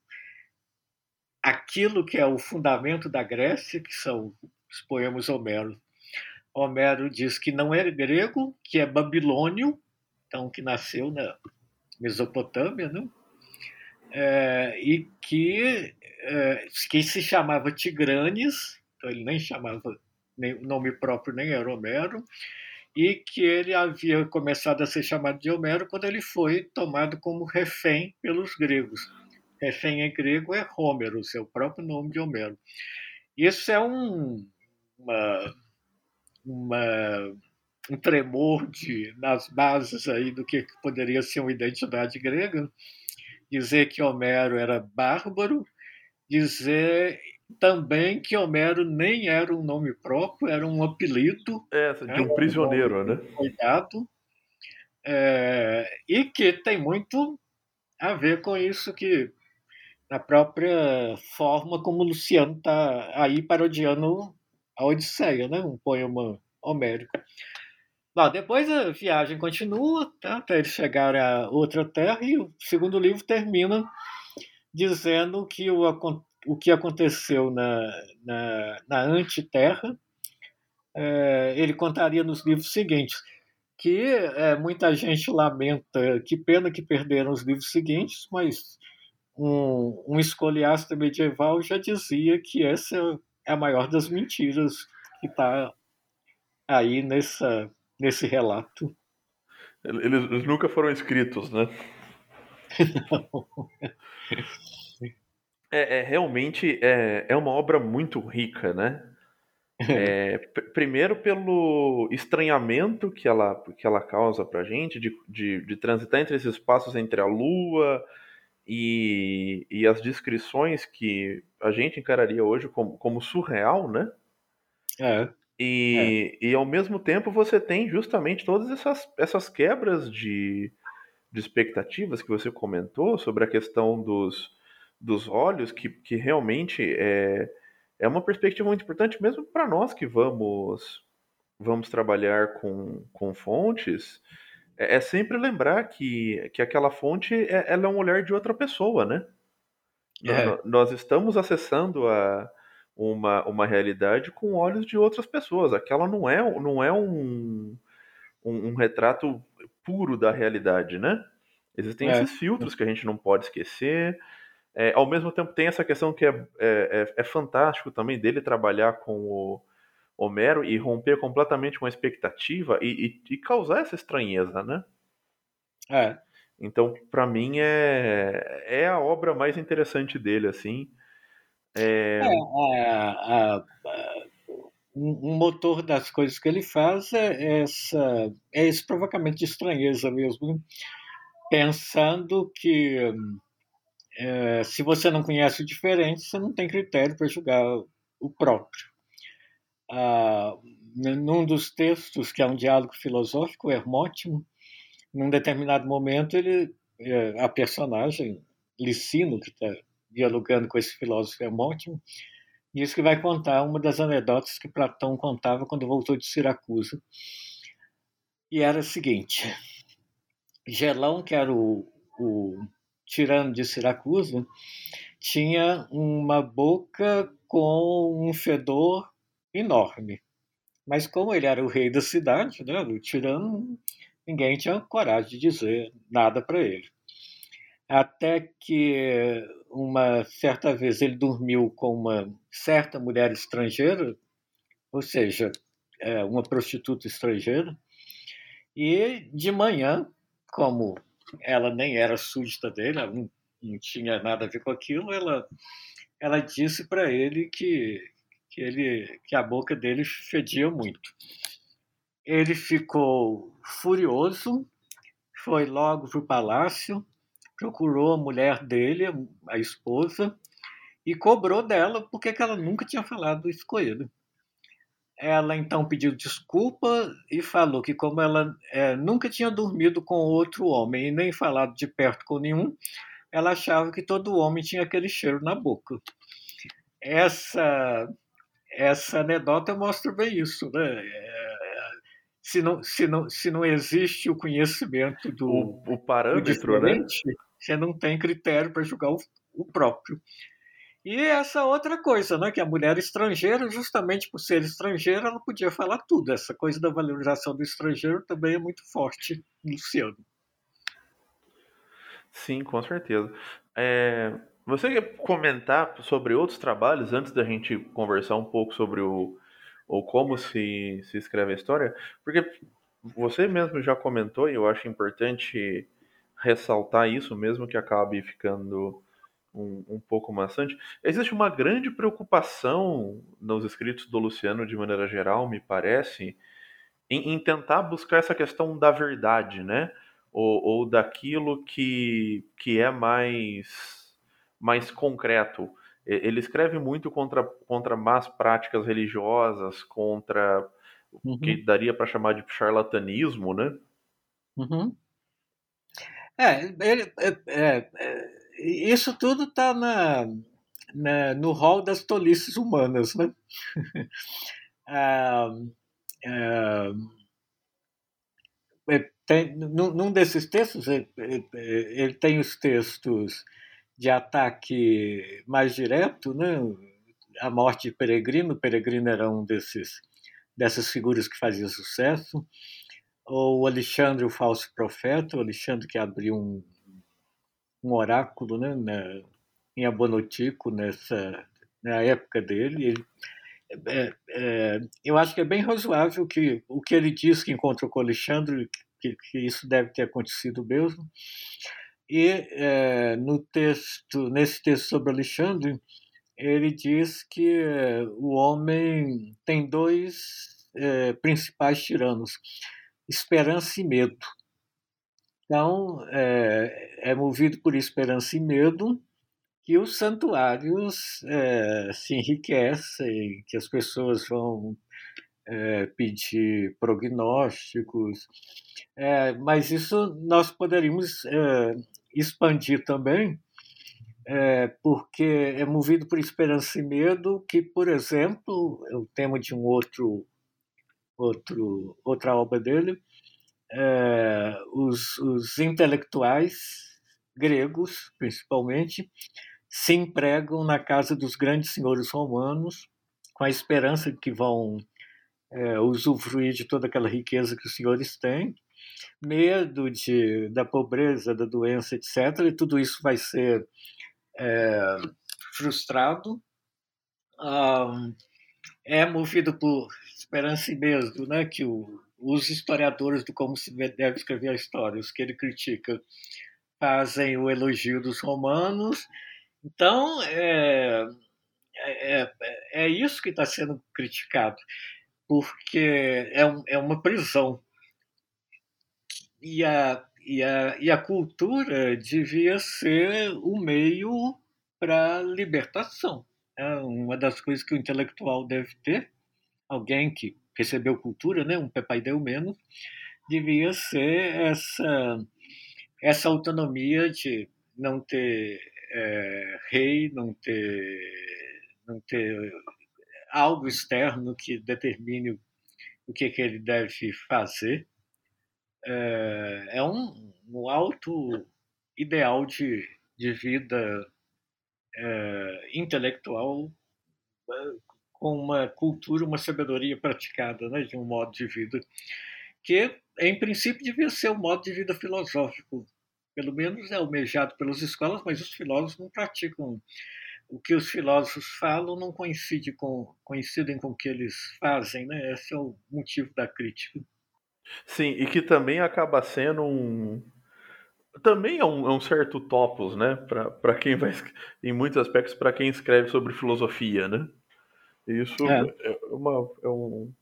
aquilo que é o fundamento da Grécia, que são os poemas Homero, Homero diz que não é grego, que é babilônio, então que nasceu na Mesopotâmia, né? É, e que, é, que se chamava Tigranes, então ele nem chamava nem, nome próprio nem era Homero, e que ele havia começado a ser chamado de Homero quando ele foi tomado como refém pelos gregos. Refém em grego é Homero, seu próprio nome de Homero. Isso é um, uma uma, um tremor de, nas bases aí do que poderia ser uma identidade grega, dizer que Homero era bárbaro, dizer também que Homero nem era um nome próprio, era um apelido. É, de né, um prisioneiro, um né? Cuidado. É, e que tem muito a ver com isso que na própria forma como Luciano está aí parodiando a Odisseia, né? um poema homérico. Bom, depois a viagem continua, tá? até eles chegarem a outra terra, e o segundo livro termina dizendo que o, o que aconteceu na, na, na antiterra, é, ele contaria nos livros seguintes, que é, muita gente lamenta, que pena que perderam os livros seguintes, mas um, um escoliasta medieval já dizia que essa é a maior das mentiras que está aí nessa, nesse relato. Eles, nunca foram escritos, né? Não. É, é, realmente é, é uma obra muito rica, né? É, primeiro pelo estranhamento que ela, que ela causa pra gente de, de, de transitar entre esses espaços entre a Lua e, e as descrições que a gente encararia hoje como, como surreal, né? É. E, é. e ao mesmo tempo você tem justamente todas essas, essas quebras de, de expectativas que você comentou sobre a questão dos, dos olhos, que, que realmente é, é uma perspectiva muito importante, mesmo para nós que vamos, vamos trabalhar com, com fontes. É, é sempre lembrar que, que aquela fonte é, ela é um olhar de outra pessoa, né? É. Nós estamos acessando a, uma, uma realidade com olhos de outras pessoas. Aquela não é, não é um, um, um retrato puro da realidade, né? Existem é. esses filtros que a gente não pode esquecer. É, ao mesmo tempo, tem essa questão que é, é, é, é fantástico também dele trabalhar com o Homero e romper completamente com a expectativa e, e, e causar essa estranheza, né? É. Então, para mim, é, é a obra mais interessante dele, assim. É... É, um motor das coisas que ele faz é, essa, é esse provocamento de estranheza mesmo, pensando que é, se você não conhece o diferente, você não tem critério para julgar o próprio. Ah, num dos textos, que é um diálogo filosófico, Hermótimo, num determinado momento, ele, é, a personagem, Licino, que está dialogando com esse filósofo Hermótimo, diz que vai contar uma das anedotas que Platão contava quando voltou de Siracusa. E era a seguinte: Gelão, que era o, o tirano de Siracusa, tinha uma boca com um fedor enorme. Mas como ele era o rei da cidade, né, o tirano, ninguém tinha coragem de dizer nada para ele. Até que uma certa vez ele dormiu com uma certa mulher estrangeira, ou seja, é, uma prostituta estrangeira, e de manhã, como ela nem era súdita dele, ela não, não tinha nada a ver com aquilo, ela, ela disse para ele que, que, ele, que a boca dele fedia muito. Ele ficou furioso, foi logo para o palácio, procurou a mulher dele, a esposa, e cobrou dela porque ela nunca tinha falado isso com ele. Ela então pediu desculpa e falou que, como ela é, nunca tinha dormido com outro homem e nem falado de perto com nenhum, ela achava que todo homem tinha aquele cheiro na boca. Essa, essa anedota mostra bem isso. Né? É, se, não, se, não, se não existe o conhecimento do, o, o parâmetro, né? você não tem critério para julgar o, o próprio. E essa outra coisa, né, que a mulher estrangeira, justamente por ser estrangeira, ela podia falar tudo. Essa coisa da valorização do estrangeiro também é muito forte, Luciano. Sim, com certeza. É, você quer comentar sobre outros trabalhos antes da gente conversar um pouco sobre o, o como se, se escreve a história? Porque você mesmo já comentou, e eu acho importante ressaltar isso, mesmo que acabe ficando um, um pouco maçante. Existe uma grande preocupação nos escritos do Luciano, de maneira geral, me parece, em, em tentar buscar essa questão da verdade, né? Ou, ou daquilo que, que é mais, mais concreto. Ele escreve muito contra, contra más práticas religiosas, contra uhum. o que uhum. daria para chamar de charlatanismo, né? Uhum. É, ele, é, é, é isso tudo está na, na, no rol das tolices humanas, né? ah, ah, é, tem, num, num desses textos, ele, ele tem os textos de ataque mais direto, né? A morte de Peregrino. Peregrino era um desses dessas figuras que fazia sucesso. Ou Alexandre, o falso profeta, o Alexandre que abriu um, um oráculo né, em Abonotico, nessa, na época dele. Ele, é, é, eu acho que é bem razoável que o que ele diz que encontrou com Alexandre, que, que isso deve ter acontecido mesmo. E é, no texto, nesse texto sobre Alexandre, ele diz que é, o homem tem dois é, principais tiranos: esperança e medo. Então, é, é movido por esperança e medo que os santuários é, se enriquecem, que as pessoas vão é, pedir prognósticos, é, mas isso nós poderíamos é, expandir também, é, porque é movido por esperança e medo que, por exemplo, o tema de um outro, outro outra obra dele, é, os, os intelectuais gregos, principalmente, se empregam na casa dos grandes senhores romanos com a esperança de que vão é, usufruir de toda aquela riqueza que os senhores têm, medo de, da pobreza, da doença, etc. E tudo isso vai ser é, frustrado. É movido por esperança e medo, né, que o, os historiadores do como se deve escrever a história, os que ele critica, fazem o elogio dos romanos. Então, é, é, é, é isso que está sendo criticado, porque é, um, é uma prisão. E a, e, a, e a cultura devia ser o meio para libertação. É uma das coisas que o intelectual deve ter, alguém que recebeu cultura, né, um pepaideu menos, devia ser essa, essa autonomia de não ter é, rei, não ter, não ter algo externo que determine o que, que ele deve fazer. É, é um, um alto ideal de, de vida é, intelectual com uma cultura, uma sabedoria praticada né, de um modo de vida que, em princípio, devia ser um modo de vida filosófico. Pelo menos é almejado pelas escolas, mas os filósofos não praticam. O que os filósofos falam não coincide com, coincidem com o que eles fazem. Né? Esse é o motivo da crítica. Sim, e que também acaba sendo um. Também é um, é um certo topos, né? Para quem vai. Em muitos aspectos, para quem escreve sobre filosofia, né? Isso é, é uma, é um,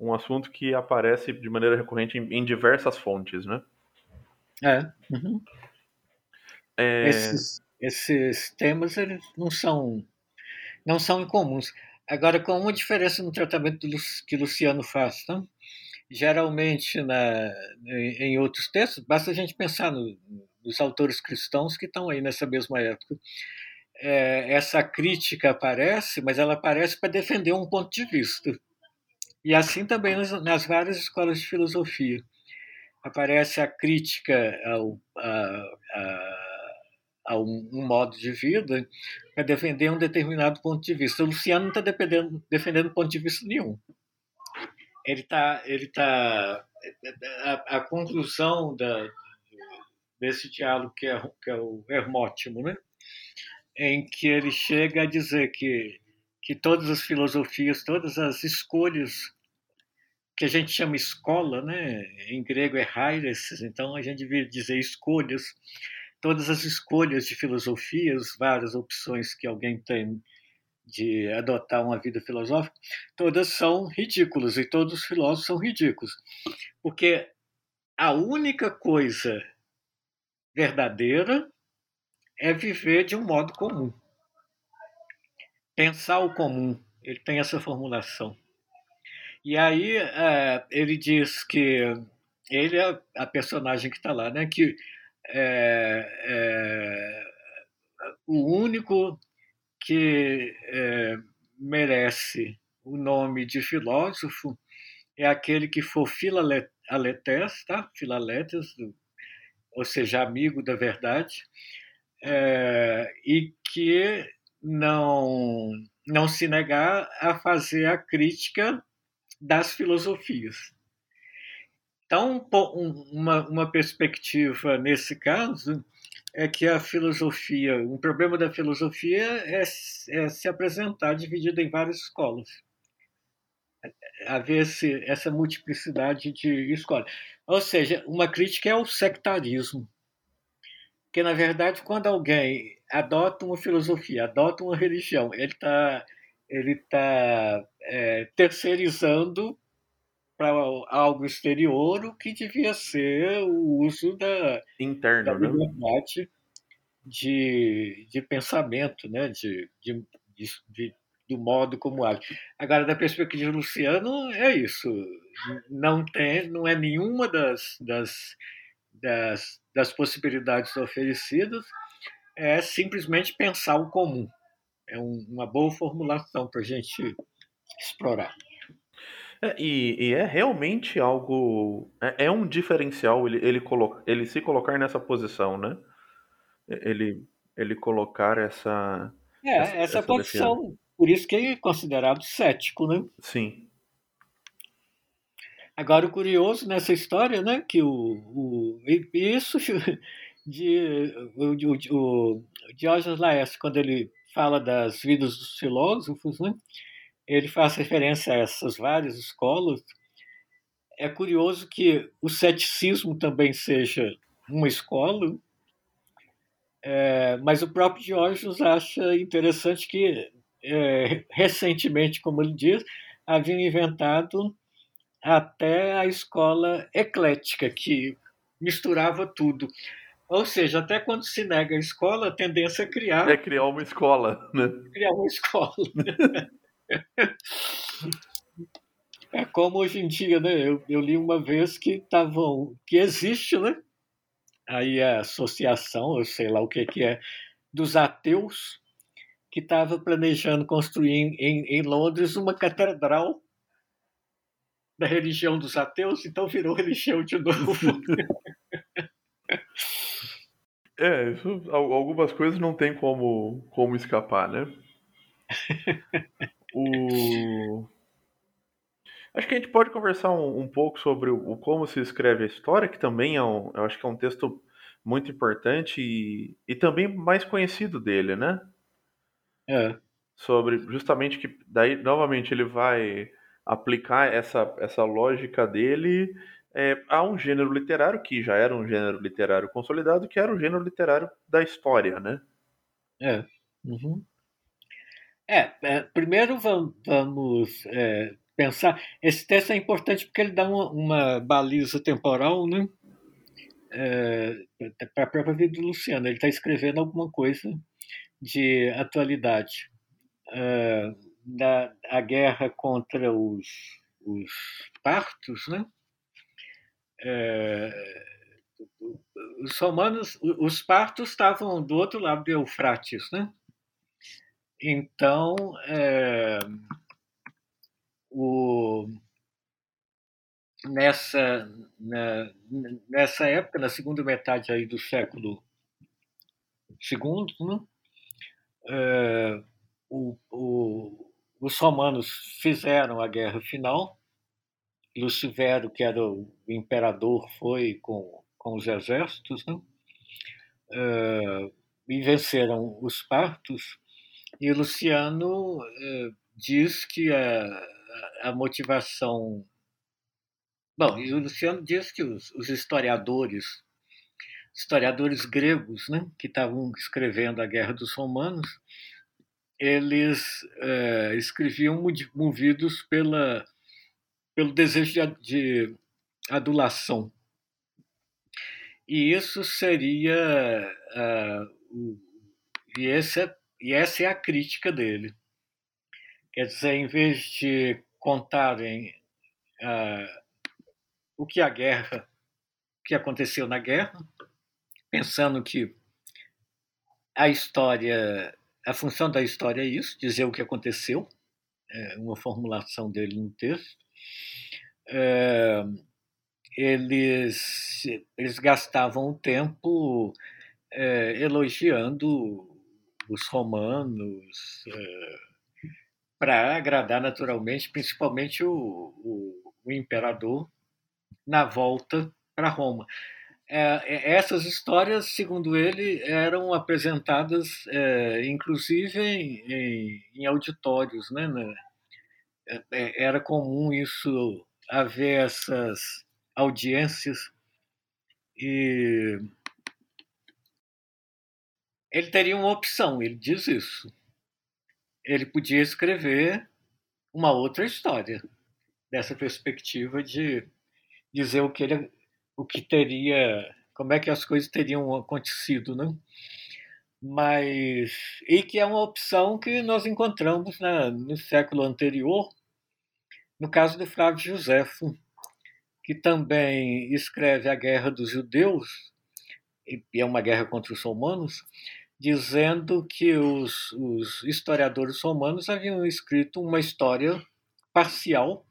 um assunto que aparece de maneira recorrente em, em diversas fontes, né? É. Uhum. é... Esses, esses temas eles não são não são incomuns. Agora, com uma diferença no tratamento que Luciano faz, tá? geralmente na, em outros textos, basta a gente pensar no, nos autores cristãos que estão aí nessa mesma época. É, essa crítica aparece, mas ela aparece para defender um ponto de vista. E assim também nas, nas várias escolas de filosofia. Aparece a crítica ao, a, a, a um, um, modo de vida para defender um determinado ponto de vista. O Luciano não está defendendo, ponto de vista nenhum. Ele está. Ele tá, a, a conclusão da, desse diálogo que é, que é o hermótimo, né? Em que ele chega a dizer que que todas as filosofias, todas as escolhas que a gente chama escola, né? Em grego é hairesis, então a gente devia dizer escolhas. Todas as escolhas de filosofias, várias opções que alguém tem de adotar uma vida filosófica, todas são ridículas e todos os filósofos são ridículos. Porque a única coisa verdadeira é viver de um modo comum. Pensar o comum, ele tem essa formulação. E aí é, ele diz que ele é a personagem que está lá, né? Que é, é, o único que é, merece o nome de filósofo é aquele que for filaletes, tá? Filaletes, ou seja, amigo da verdade, é, e que não, não se negar a fazer a crítica das filosofias. Então, uma, uma perspectiva nesse caso é que a filosofia, um problema da filosofia é, é se apresentar dividida em várias escolas. Haver esse, essa multiplicidade de escolas. Ou seja, uma crítica é o sectarismo. Porque, na verdade, quando alguém adota uma filosofia, adota uma religião, ele está ele tá, é, terceirizando para algo exterior o que devia ser o uso da, Interno, da né? liberdade né? de, de pensamento, né? de, de, de, do modo como age. Agora, da perspectiva de Luciano, é isso. Não, tem, não é nenhuma das, das, das, das possibilidades oferecidas, é simplesmente pensar o comum. É um, uma boa formulação para a gente explorar. É, e, e, é realmente algo. É, é um diferencial ele, ele, colo, ele se colocar nessa posição, né? Ele, ele colocar essa. É, essa, essa, essa posição. Defesa. Por isso que ele é considerado cético, né? Sim. Agora, o curioso nessa história, né, que o, o isso de o, Diógenes Laércio, quando ele fala das vidas dos filósofos, né, ele faz referência a essas várias escolas. É curioso que o ceticismo também seja uma escola, é, mas o próprio Diógenes acha interessante que, é, recentemente, como ele diz, haviam inventado até a escola eclética, que misturava tudo. Ou seja, até quando se nega a escola, a tendência é criar. É criar uma escola, né? Criar uma escola. é como hoje em dia, né? Eu, eu li uma vez que estavam. que existe, né? Aí a associação, eu sei lá o que, que é, dos ateus, que estava planejando construir em, em, em Londres uma catedral da religião dos ateus, então virou religião de novo. É, isso, algumas coisas não tem como, como escapar, né? o... Acho que a gente pode conversar um, um pouco sobre o, o, como se escreve a história, que também é um, eu acho que é um texto muito importante e, e também mais conhecido dele, né? É. Sobre justamente que daí novamente ele vai aplicar essa, essa lógica dele é, a um gênero literário que já era um gênero literário consolidado, que era o gênero literário da história, né? É. Uhum. É, é, primeiro vamos, é, pensar. Esse texto é importante porque ele dá uma, uma baliza temporal, né? É, para a própria vida do Luciano. Ele está escrevendo alguma coisa de atualidade. É, da a guerra contra os, os partos, né? É, os romanos, os partos estavam do outro lado do Eufrates, né? Então, é, o, nessa, na, nessa época, na segunda metade aí do século II, né? é, o, o, os romanos fizeram a guerra final Lucivero, que era o imperador, foi com, com os exércitos, né? Uh, e venceram os partos. E Luciano uh, diz que a, a motivação. Bom, e o Luciano diz que os, os historiadores, historiadores gregos, né, que estavam escrevendo a Guerra dos Romanos, eles uh, escreviam movidos pela pelo desejo de, de adulação. E isso seria. Uh, e, esse é, e essa é a crítica dele. Quer dizer, em vez de contarem uh, o que a guerra, o que aconteceu na guerra, pensando que a história, a função da história é isso, dizer o que aconteceu, é uma formulação dele no texto, é, eles, eles gastavam o tempo é, elogiando os romanos é, para agradar naturalmente, principalmente o, o, o imperador na volta para Roma. É, essas histórias, segundo ele, eram apresentadas, é, inclusive em, em, em, auditórios, né, né? Era comum isso haver essas audiências e ele teria uma opção, ele diz isso. Ele podia escrever uma outra história dessa perspectiva de dizer o que ele, o que teria, como é que as coisas teriam acontecido, né? Mas e que é uma opção que nós encontramos na, no século anterior no caso do Flávio Josefo, que também escreve a Guerra dos Judeus, e é uma guerra contra os romanos, dizendo que os, os historiadores romanos haviam escrito uma história parcial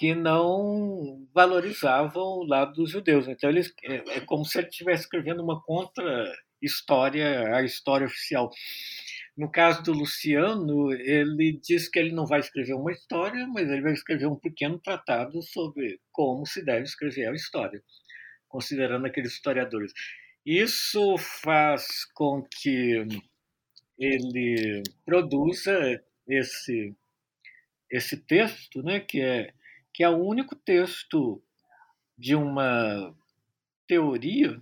que não valorizavam o lado dos judeus. Então, eles, é, é como se ele estivesse escrevendo uma contra-história à história oficial. No caso do Luciano, ele diz que ele não vai escrever uma história, mas ele vai escrever um pequeno tratado sobre como se deve escrever a história, considerando aqueles historiadores. Isso faz com que ele produza esse esse texto, né, que é que é o único texto de uma teoria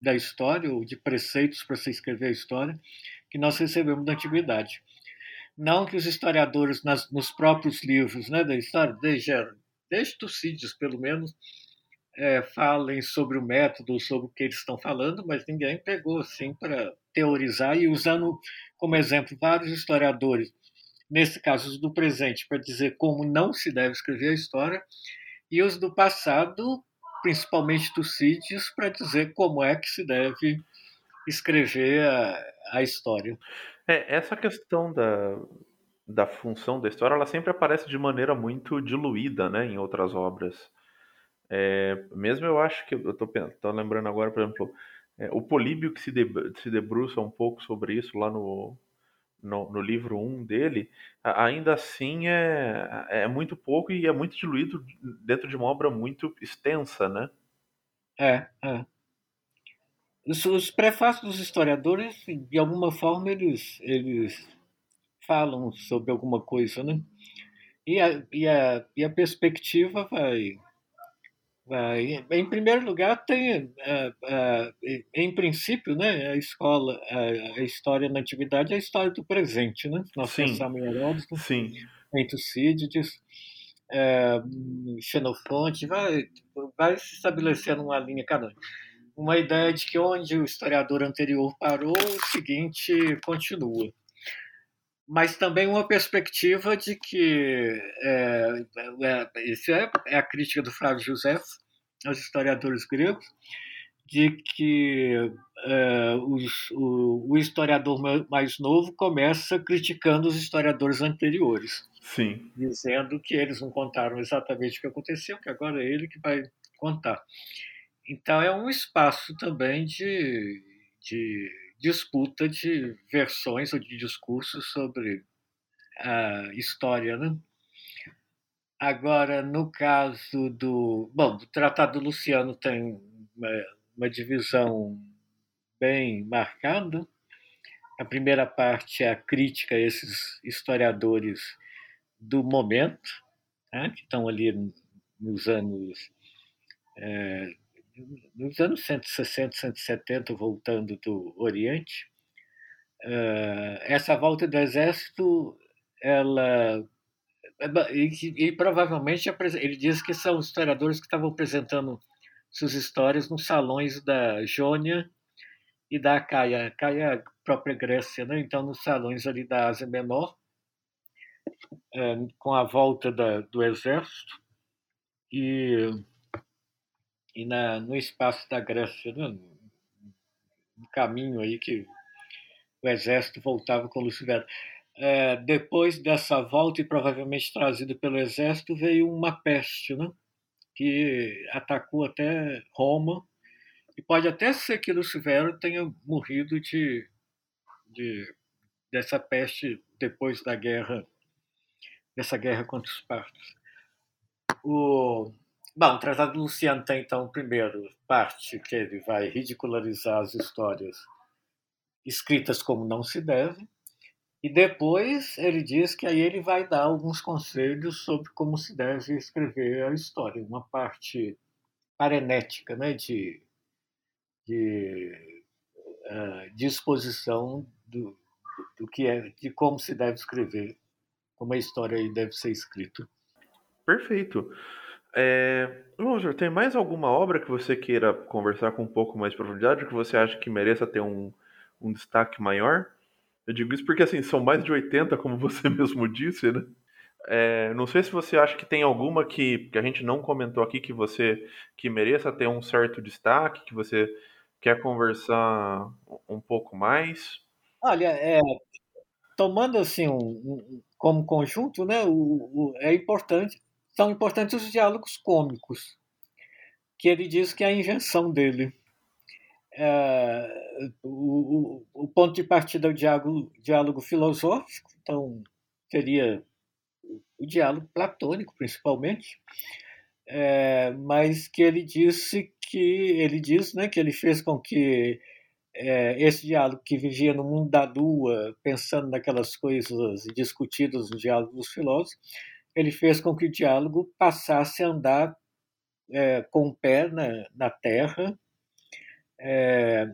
da história ou de preceitos para se escrever a história que nós recebemos da antiguidade. Não que os historiadores, nas, nos próprios livros né, da história, desde, desde Tucídides, pelo menos, é, falem sobre o método, sobre o que eles estão falando, mas ninguém pegou assim para teorizar e usando como exemplo vários historiadores nesse caso os do presente, para dizer como não se deve escrever a história, e os do passado, principalmente Tucídides, para dizer como é que se deve escrever a, a história. É, essa questão da, da função da história, ela sempre aparece de maneira muito diluída, né, em outras obras. É, mesmo eu acho que eu tô lembrando agora, por exemplo, é, o Políbio que se, de, se debruça um pouco sobre isso lá no, no, no, livro 1 dele, ainda assim é, é muito pouco e é muito diluído dentro de uma obra muito extensa, né? É, é. Os, os prefácios dos historiadores, de alguma forma, eles, eles falam sobre alguma coisa, né? E a, e a, e a perspectiva vai. Em primeiro lugar, tem, em princípio, né, a escola, a, história na antiguidade é a história do presente, né? Nós Sim. pensamos em Heródoto, Sim. em Tucídides, é, Xenofonte, vai, vai se estabelecendo uma linha canônica uma ideia de que onde o historiador anterior parou, o seguinte continua. Mas também uma perspectiva de que, é, é, isso é, é a crítica do Flávio José aos historiadores gregos, de que é, os, o, o, historiador mais novo começa criticando os historiadores anteriores. Sim. Dizendo que eles não contaram exatamente o que aconteceu, que agora é ele que vai contar. Então, é um espaço também de, de disputa de versões ou de discursos sobre a história. Né? Agora, no caso do. Bom, o Tratado do Luciano tem uma, uma divisão bem marcada. A primeira parte é a crítica a esses historiadores do momento, né, que estão ali nos anos é, nos anos 160, 170, voltando do Oriente, uh, essa volta do exército, ela e, e, provavelmente ele diz que são historiadores que estavam apresentando suas histórias nos salões da Jônia e da Caia, Caia é a própria Grécia, né? então nos salões ali da Ásia Menor, uh, com a volta da, do exército e e na, no espaço da Grécia, né? no caminho aí que o exército voltava com Lucifero. É, depois dessa volta, e provavelmente trazido pelo exército, veio uma peste, né? que atacou até Roma, e pode até ser que Lucifero tenha morrido de, de dessa peste depois da guerra, dessa guerra contra os partos. O, Bom, o Tratado do Luciano tem, então, primeiro, parte que ele vai ridicularizar as histórias escritas como não se deve, e depois ele diz que aí ele vai dar alguns conselhos sobre como se deve escrever a história, uma parte parenética, né, de, de uh, disposição do, do que é, de como se deve escrever, como a história deve ser escrita. Perfeito. É... Tem mais alguma obra que você queira conversar com um pouco mais de profundidade, que você acha que mereça ter um, um destaque maior? Eu digo isso porque, assim, são mais de 80, como você mesmo disse, né? É, não sei se você acha que tem alguma que, que a gente não comentou aqui que você que mereça ter um certo destaque, que você quer conversar um pouco mais. Olha, é, tomando assim um, um, como conjunto, né, o, o, é importante são importantes os diálogos cômicos, que ele diz que é a invenção dele. É, o, o, ponto de partida é o diálogo, diálogo filosófico, então seria o diálogo platônico, principalmente, é, mas que ele disse que ele diz, né, que ele fez com que é, esse diálogo que vivia no mundo da lua, pensando naquelas coisas discutidas no diálogo dos filósofos, ele fez com que o diálogo passasse a andar é, com o pé na, na terra. É,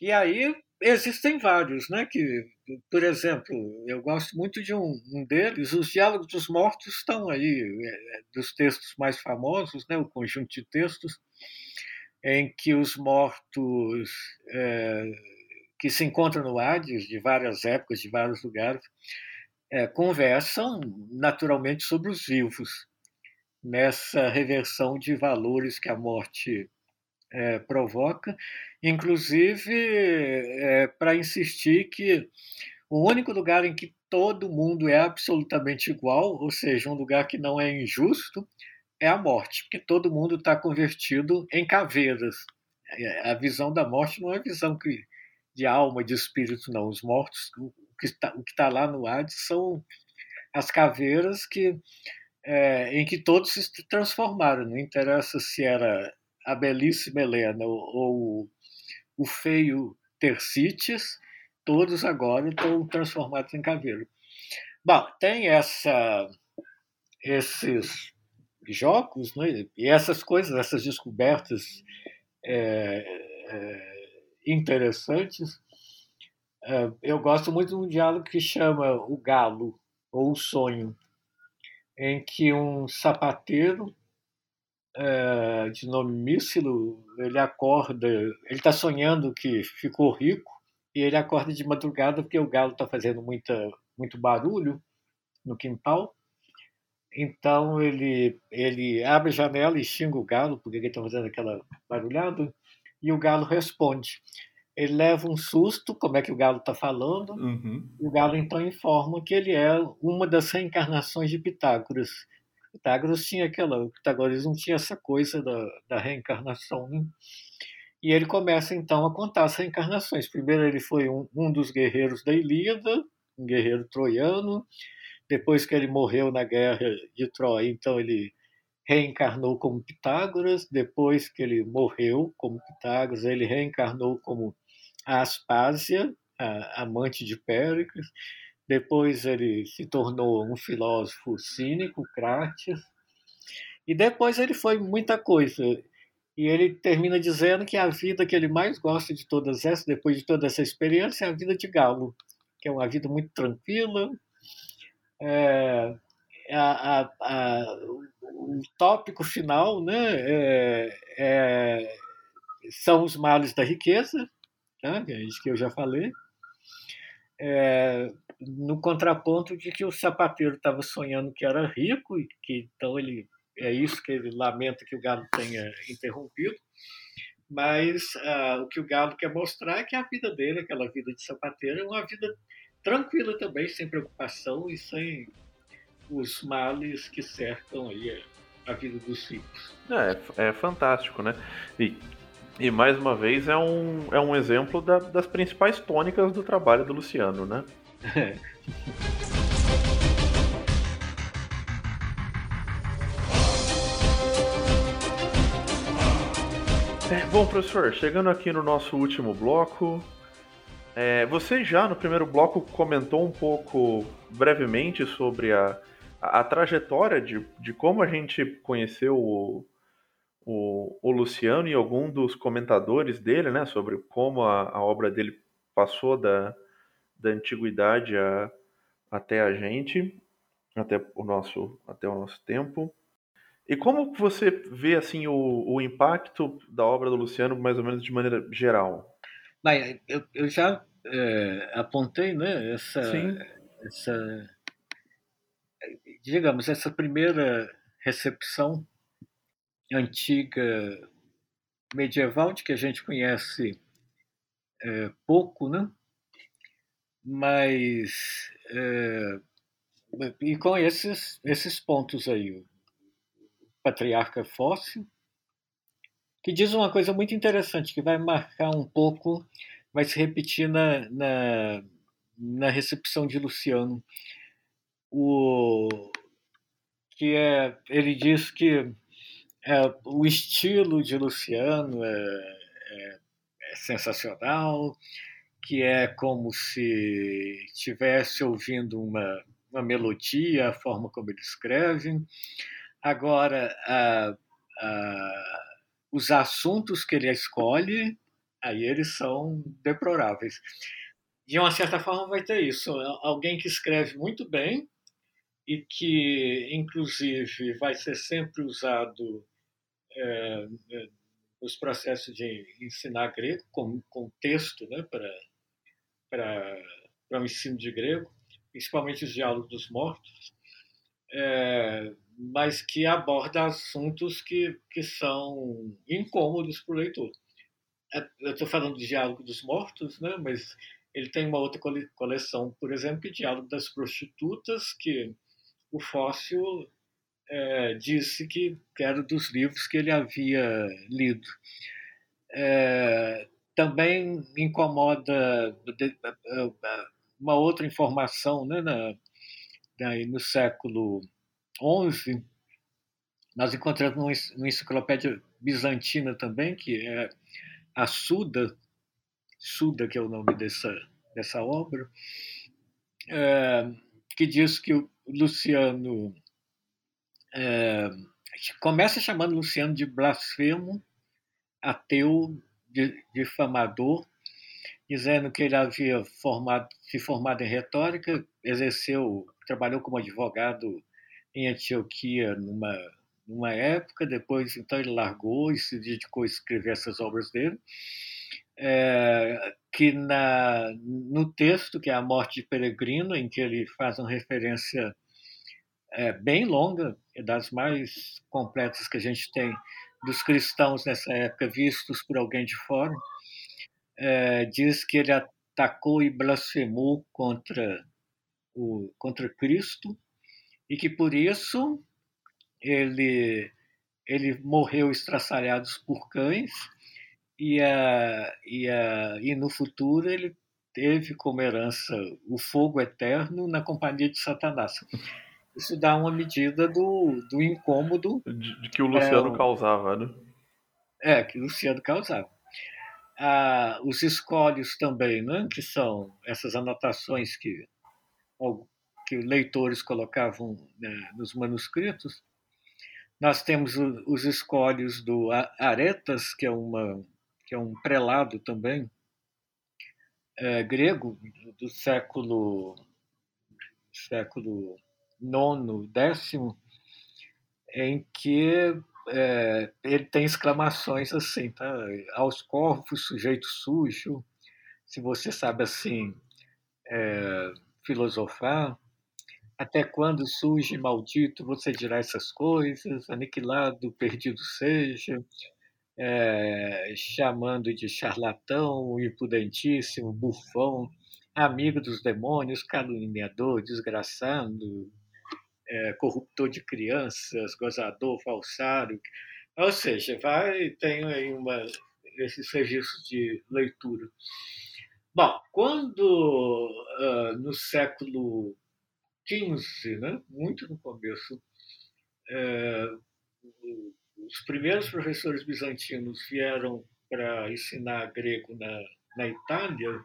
e aí existem vários, né? Que, por exemplo, eu gosto muito de um, um deles. Os diálogos dos mortos estão aí, é, dos textos mais famosos, né? O conjunto de textos em que os mortos é, que se encontram no Hades de várias épocas, de vários lugares, é, conversam naturalmente sobre os vivos, nessa reversão de valores que a morte é, provoca, inclusive é, para insistir que o único lugar em que todo mundo é absolutamente igual, ou seja, um lugar que não é injusto, é a morte, porque todo mundo está convertido em caveiras. É, a visão da morte não é visão de alma, de espírito, não. Os mortos, o que está lá no Hades são as caveiras que, é, em que todos se transformaram. Não interessa se era a belíssima Helena ou, ou o feio Tercites, todos agora estão transformados em caveira. Bom, tem essa, esses jogos né, e essas coisas, essas descobertas é, é, interessantes. É, eu gosto muito de um diálogo que chama O Galo, ou O Sonho, em que um sapateiro é, de nome Mísilo, ele acorda, ele está sonhando que ficou rico, e ele acorda de madrugada porque o galo está fazendo muita, muito barulho no quintal. Então ele, ele abre a janela e xinga o galo porque ele está fazendo aquela barulhada e o galo responde. Ele leva um susto, como é que o galo está falando, uhum. e o galo então informa que ele é uma das reencarnações de Pitágoras. Pitágoras tinha aquela, Pitágoras não tinha essa coisa da, da reencarnação, né? E ele começa então a contar as reencarnações. Primeiro ele foi um, um dos guerreiros da Ilíada, um guerreiro troiano. Depois que ele morreu na guerra de Troia, então ele reencarnou como Pitágoras. Depois que ele morreu como Pitágoras, ele reencarnou como Aspásia, a amante de Péricles. Depois ele se tornou um filósofo cínico, Crates. E depois ele foi muita coisa. E ele termina dizendo que a vida que ele mais gosta de todas essas, depois de toda essa experiência, é a vida de galo, que é uma vida muito tranquila. É, a, a, a, o tópico final né, é, é, são os males da riqueza, né, que eu já falei, é, no contraponto de que o sapateiro estava sonhando que era rico e que então ele é isso que ele lamenta que o Galo tenha interrompido. Mas uh, o que o Galo quer mostrar é que a vida dele, aquela vida de sapateiro, é uma vida tranquila também, sem preocupação e sem os males que cercam aí a vida dos ricos. É, é fantástico, né? E, e mais uma vez é um, é um exemplo da, das principais tônicas do trabalho do Luciano, né? É, bom, professor, chegando aqui no nosso último bloco, é, você já no primeiro bloco comentou um pouco brevemente sobre a, a, a trajetória de, de como a gente conheceu o, o, o, Luciano e algum dos comentadores dele, né, sobre como a, a obra dele passou da, da antiguidade a, até a gente, até o nosso, até o nosso tempo. E como você vê assim o, o impacto da obra do Luciano, mais ou menos de maneira geral? Bem, eu, eu já é, apontei né, essa, essa, digamos, essa primeira recepção antiga medieval de que a gente conhece é, pouco, né? Mas é, e com esses esses pontos aí, patriarca fóssil, que diz uma coisa muito interessante, que vai marcar um pouco, vai se repetir na, na, na recepção de Luciano. O, que é, ele diz que é, o estilo de Luciano é, é, é sensacional, que é como se estivesse ouvindo uma, uma melodia, a forma como ele escreve, Agora, os assuntos que ele escolhe, aí eles são deploráveis. De uma certa forma, vai ter isso. Alguém que escreve muito bem e que, inclusive, vai ser sempre usado é, nos processos de ensinar grego, com, com texto né, para o ensino de grego, principalmente os diálogos dos mortos, é, mas que aborda assuntos que, que são incômodos para o leitor. É, eu estou falando do diálogo dos mortos, né, mas ele tem uma outra coleção, por exemplo, Diálogo das Prostitutas, que o Fóssil é, disse que era dos livros que ele havia lido. É, também incomoda uma outra informação, né, na, na, no século XI, nós encontramos uma enciclopédia bizantina também, que é a Suda, Suda, que é o nome dessa, dessa obra, é, que diz que o Luciano é, começa chamando Luciano de blasfemo, ateu, difamador, dizendo que ele havia formado, se formado em retórica, exerceu, trabalhou como advogado em Antioquia numa, numa época, depois então ele largou e se dedicou a escrever essas obras dele, é, que na, no texto, que é A Morte de Peregrino, em que ele faz uma referência é, bem longa, é das mais completas que a gente tem dos cristãos nessa época vistos por alguém de fora, é, diz que ele atacou e blasfemou contra o contra Cristo e que por isso ele ele morreu estraçalhado por cães e, a, e, a, e no futuro ele teve como herança o fogo eterno na companhia de Satanás. Isso dá uma medida do, do incômodo. De, de que o Luciano é, causava, né? É, que o Luciano causava. Ah, os escolhos também, né, que são essas anotações que, que leitores colocavam né, nos manuscritos. Nós temos os escolhos do Aretas, que é, uma, que é um prelado também, é, grego, do século, século nono, décimo, em que é, ele tem exclamações assim, tá? Aos corvos, sujeito sujo, se você sabe assim é, filosofar, até quando surge maldito você dirá essas coisas, aniquilado, perdido seja, é, chamando de charlatão, impudentíssimo, bufão, amigo dos demônios, caluniador, desgraçado, é, corruptor de crianças, gozador, falsário. Ou seja, vai, tem aí uma, esses registros de leitura. Bom, quando uh, no século XV, né, muito no começo, uh, os primeiros professores bizantinos vieram para ensinar grego na, na Itália,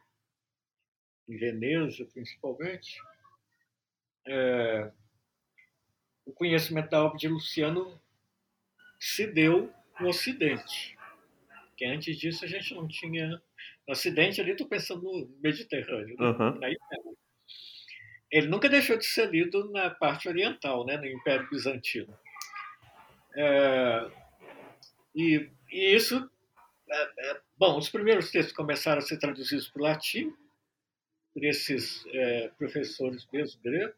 em Veneza principalmente, é, o conhecimento da obra de Luciano se deu no Ocidente. Que antes disso a gente não tinha. No Ocidente, ali estou pensando no Mediterrâneo, uhum. na Itália. Ele nunca deixou de ser lido na parte oriental, né, no Império Bizantino. É, e, e, isso. É, é, bom, os primeiros textos começaram a ser traduzidos para o latim, por esses é, professores mesmo gregos.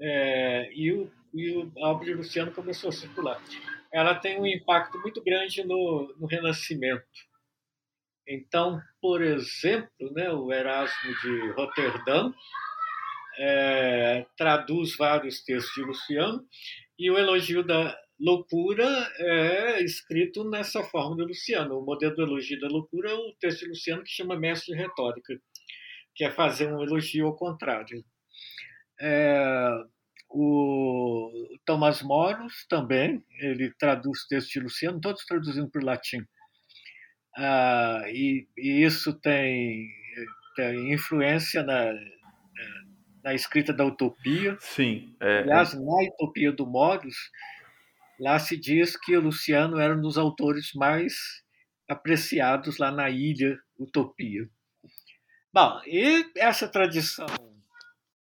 É, e, o, e o, de Luciano começou a circular. Ela tem um impacto muito grande no, no Renascimento. Então, por exemplo, né, o Erasmo de Roterdã é, traduz vários textos de Luciano e o elogio da loucura é escrito nessa forma de Luciano. O modelo do elogio da loucura é o texto de Luciano que chama Mestre de Retórica, que é fazer um elogio ao contrário. É, o Thomas Moros também, ele traduz textos de Luciano, todos traduzindo para o latim. Ah, e, e, isso tem, tem influência na, na escrita da Utopia. Sim. É, Aliás, na Utopia do Moros, lá se diz que o Luciano era um dos autores mais apreciados lá na ilha Utopia. Bom, e essa tradição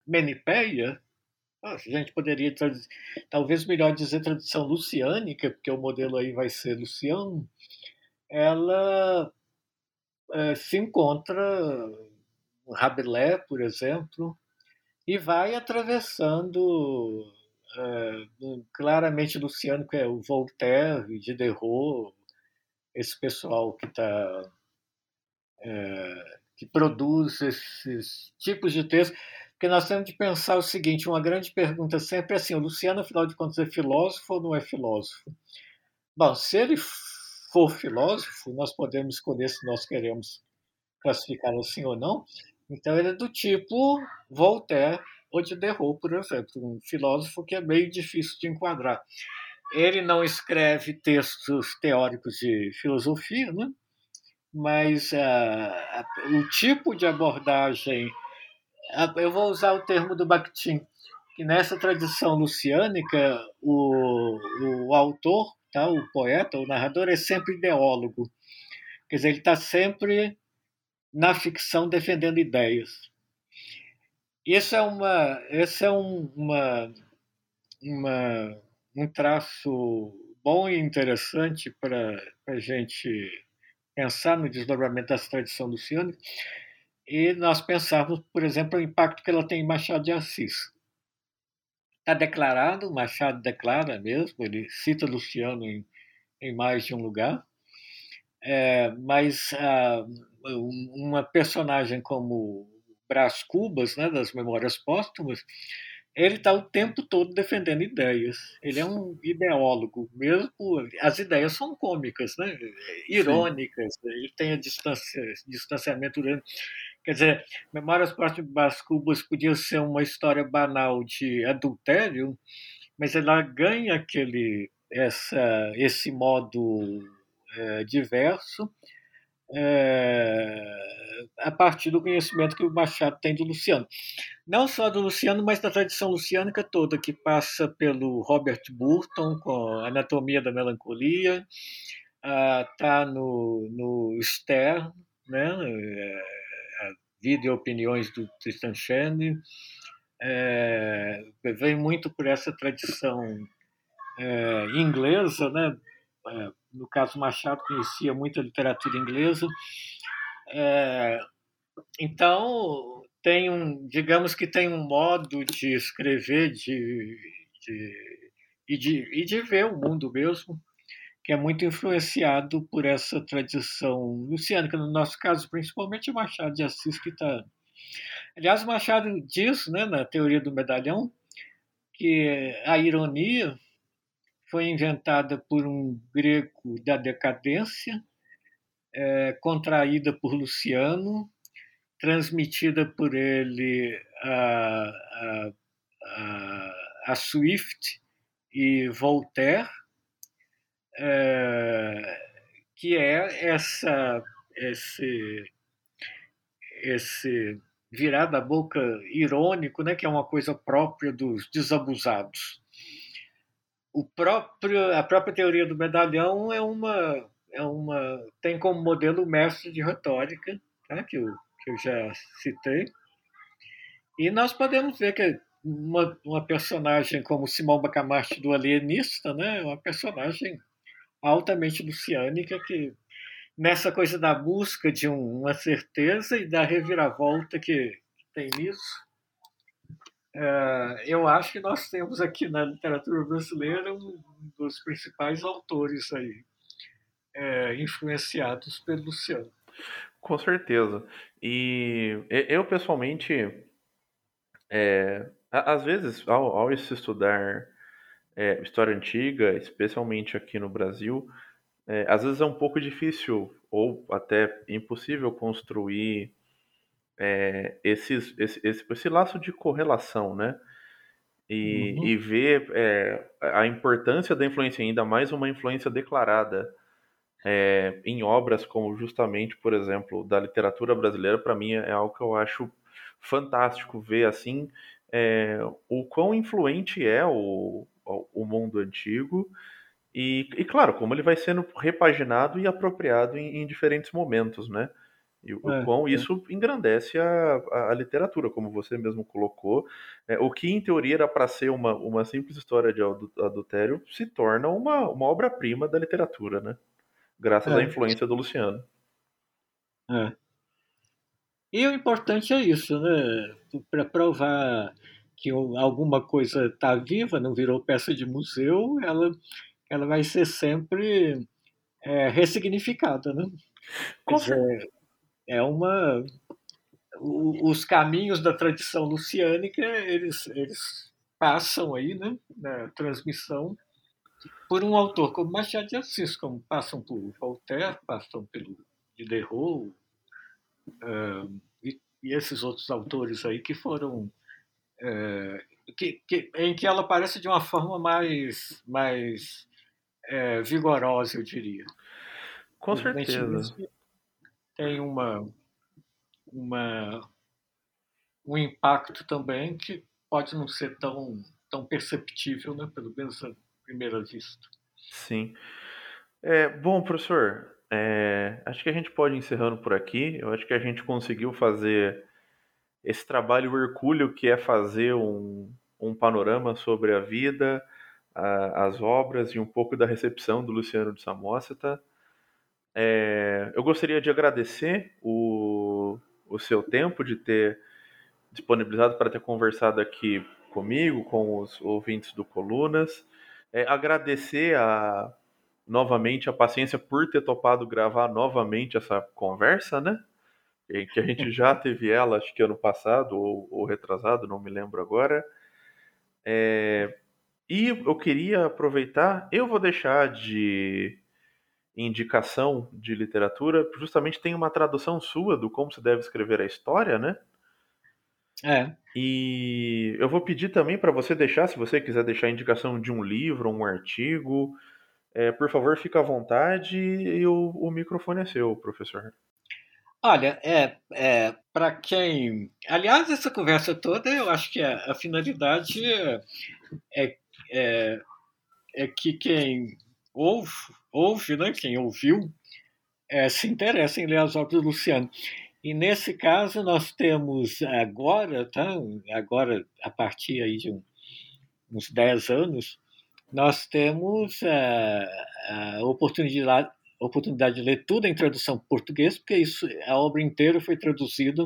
menipeia, a gente poderia talvez melhor dizer tradição luciânica, porque o modelo aí vai ser Luciano, ela é, se encontra Rabelais, por exemplo, e vai atravessando é, claramente Luciano, que é o Voltaire, Diderot, esse pessoal que está é, que produz esses tipos de textos, porque nós temos de pensar o seguinte, uma grande pergunta sempre é assim, o Luciano, afinal de contas, é filósofo ou não é filósofo? Bom, se ele for filósofo, nós podemos escolher se nós queremos classificá-lo assim ou não, então ele é do tipo Voltaire ou Diderot, por exemplo, um filósofo que é meio difícil de enquadrar. Ele não escreve textos teóricos de filosofia, né? mas uh, o tipo de abordagem, eu vou usar o termo do Bakhtin, que nessa tradição luciânica, o, o autor, tá, o poeta, o narrador, é sempre ideólogo. Quer dizer, ele está sempre na ficção defendendo ideias. Isso é, uma, esse é um, uma, uma, um traço bom e interessante para a gente pensar no desdobramento dessa tradição luciana e nós pensarmos, por exemplo, o impacto que ela tem em Machado de Assis. Está declarado, Machado declara mesmo, ele cita Luciano em, em mais de um lugar, é, mas ah, uma personagem como Brás Cubas, né, das Memórias Póstumas, ele está o tempo todo defendendo ideias. Ele é um ideólogo, mesmo. As ideias são cômicas, né? irônicas. Sim. Ele tem a distância, distanciamento grande. Quer dizer, Memórias Póstumas Cubas podia ser uma história banal de adultério, mas ela ganha aquele, essa, esse modo é, diverso é, a partir do conhecimento que o Machado tem do Luciano. Não só do Luciano, mas da tradição luciânica toda, que passa pelo Robert Burton, com Anatomia da Melancolia, está no, no Stern, né, é, Vida e Opiniões do Tristan Shanley, é, vem muito por essa tradição é, inglesa, né, é, no caso Machado conhecia muita literatura inglesa. É, então tem um, digamos que tem um modo de escrever de, de, e, de, e de ver o mundo mesmo que é muito influenciado por essa tradição luciânica, no nosso caso, principalmente Machado de Assis, que está. Aliás, Machado diz, né, na teoria do medalhão, que a ironia foi inventada por um grego da decadência, é, contraída por Luciano, transmitida por ele a, a, a, a Swift e Voltaire, que é essa, esse, esse virar da boca irônico, né, que é uma coisa própria dos desabusados o próprio, a própria teoria do medalhão é uma, é uma tem como modelo o mestre de retórica, tá? que, eu, que eu já citei. E nós podemos ver que uma, uma personagem como Simão Bacamarte do Alienista, né, é uma personagem altamente luciânica que nessa coisa da busca de um, uma certeza e da reviravolta que, que tem nisso, é, eu acho que nós temos aqui na literatura brasileira um dos principais autores aí, é, influenciados pelo Luciano. Com certeza. E eu, pessoalmente, é, às vezes, ao, ao estudar é, história antiga, especialmente aqui no Brasil, é, às vezes é um pouco difícil ou até impossível construir é, esses, esse, esse, esse, laço de correlação, né? E, uhum. e ver é, a importância da influência, ainda mais uma influência declarada é, em obras como justamente, por exemplo, da literatura brasileira, para mim é algo que eu acho fantástico ver assim é, o quão influente é o, o mundo antigo e, e, claro, como ele vai sendo repaginado e apropriado em, em diferentes momentos, né? E o é, quão é. isso engrandece a, a, a, literatura, como você mesmo colocou. É, o que, em teoria, era para ser uma, uma simples história de adultério, se torna uma, uma obra-prima da literatura, né? Graças à é. influência do Luciano. É. E o importante é isso, né? Para provar que alguma coisa está viva, não virou peça de museu, ela, ela vai ser sempre é, ressignificada, né? Dizer, é uma os caminhos da tradição luciânica eles, eles passam aí né, na transmissão por um autor como Machado de Assis, como passam por Voltaire, passam pelo Diderot uh, e, e, esses outros autores aí que foram que, que, em que ela aparece de uma forma mais mais uh, vigorosa, eu diria. Com certeza. Tem uma uma, um impacto também que pode não ser tão, tão perceptível, né, pelo menos à primeira vista. Sim. É, bom, professor, é, acho que a gente pode ir encerrando por aqui. Eu acho que a gente conseguiu fazer esse trabalho hercúleo que é fazer um, um panorama sobre a vida, a, as obras e um pouco da recepção do Luciano de Samosata. É, eu gostaria de agradecer o, o seu tempo, de ter disponibilizado para ter conversado aqui comigo, com os ouvintes do Colunas. É, agradecer a, novamente a paciência por ter topado gravar novamente essa conversa, né? Que a gente já teve ela, acho que ano passado ou, ou retrasado, não me lembro agora. É, e eu queria aproveitar, eu vou deixar de indicação de literatura, justamente tem uma tradução sua do como se deve escrever a história, né? É. E eu vou pedir também para você deixar, se você quiser deixar a indicação de um livro, um artigo, é, por favor, fica à vontade e o, o microfone é seu, professor. Olha, é, é para quem. Aliás, essa conversa toda, eu acho que a, a finalidade é, é, é, que quem ouve, ouve né, quem ouviu, é, se interessa em ler as obras do Luciano. E nesse caso nós temos agora, tá? agora a partir aí de um, uns 10 anos, nós temos a, é, a oportunidade, oportunidade de ler tudo em tradução português, porque isso, a obra inteira foi traduzida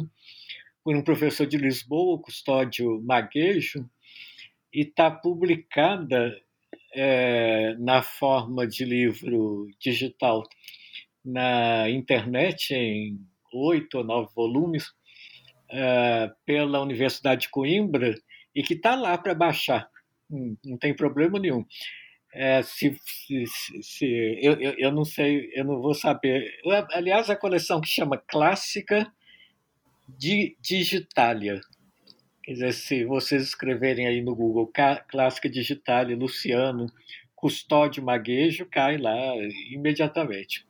por um professor de Lisboa, Custódio Maguejo, e está publicada é, na forma de livro digital na internet, em oito ou nove volumes, é, pela Universidade de Coimbra, e que está lá para baixar, não, não, tem problema nenhum. É, se, se, se eu, eu, eu, não sei, eu não vou saber. Aliás, a coleção que chama Clássica de Digitalia, Quer dizer, se vocês escreverem aí no Google Clássica Digital Luciano Custódio Maguejo, cai lá imediatamente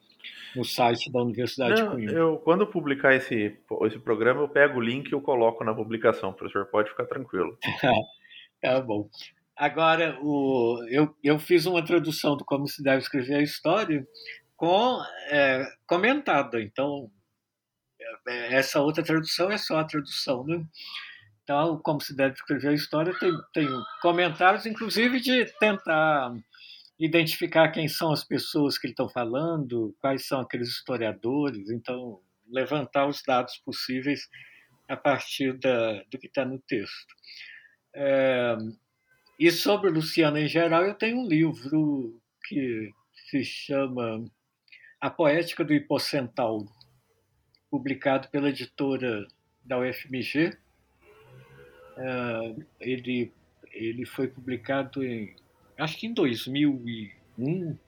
no site da Universidade Não, de Coimbra. Eu, quando eu publicar esse, esse programa, eu pego o link e eu coloco na publicação, professor. Pode ficar tranquilo. tá bom. Agora, o, eu, eu fiz uma tradução do Como se deve escrever a história com é, comentada. Então, é, essa outra tradução é só a tradução, né? Então, como se deve escrever a história, tem, tem comentários, inclusive, de tentar identificar quem são as pessoas que estão falando, quais são aqueles historiadores, então levantar os dados possíveis a partir da, do que está no texto. É, e sobre Luciano em geral, eu tenho um livro que se chama A Poética do Hipocentauro, publicado pela editora da UFMG, Uh, ele, ele foi publicado em, acho que em 2001. Uh,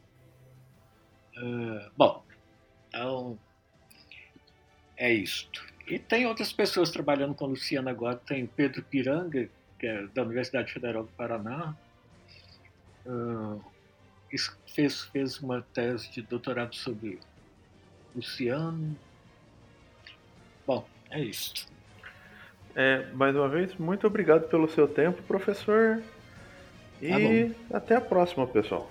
ah, bom, então é isto. E tem outras pessoas trabalhando com Luciana agora. Tem Pedro Piranga, que é da Universidade Federal do Paraná. Uh, fez, fez uma tese de doutorado sobre Luciano. Bom, é isto. É, mais uma vez, muito obrigado pelo seu tempo, professor. E tá até a próxima, pessoal.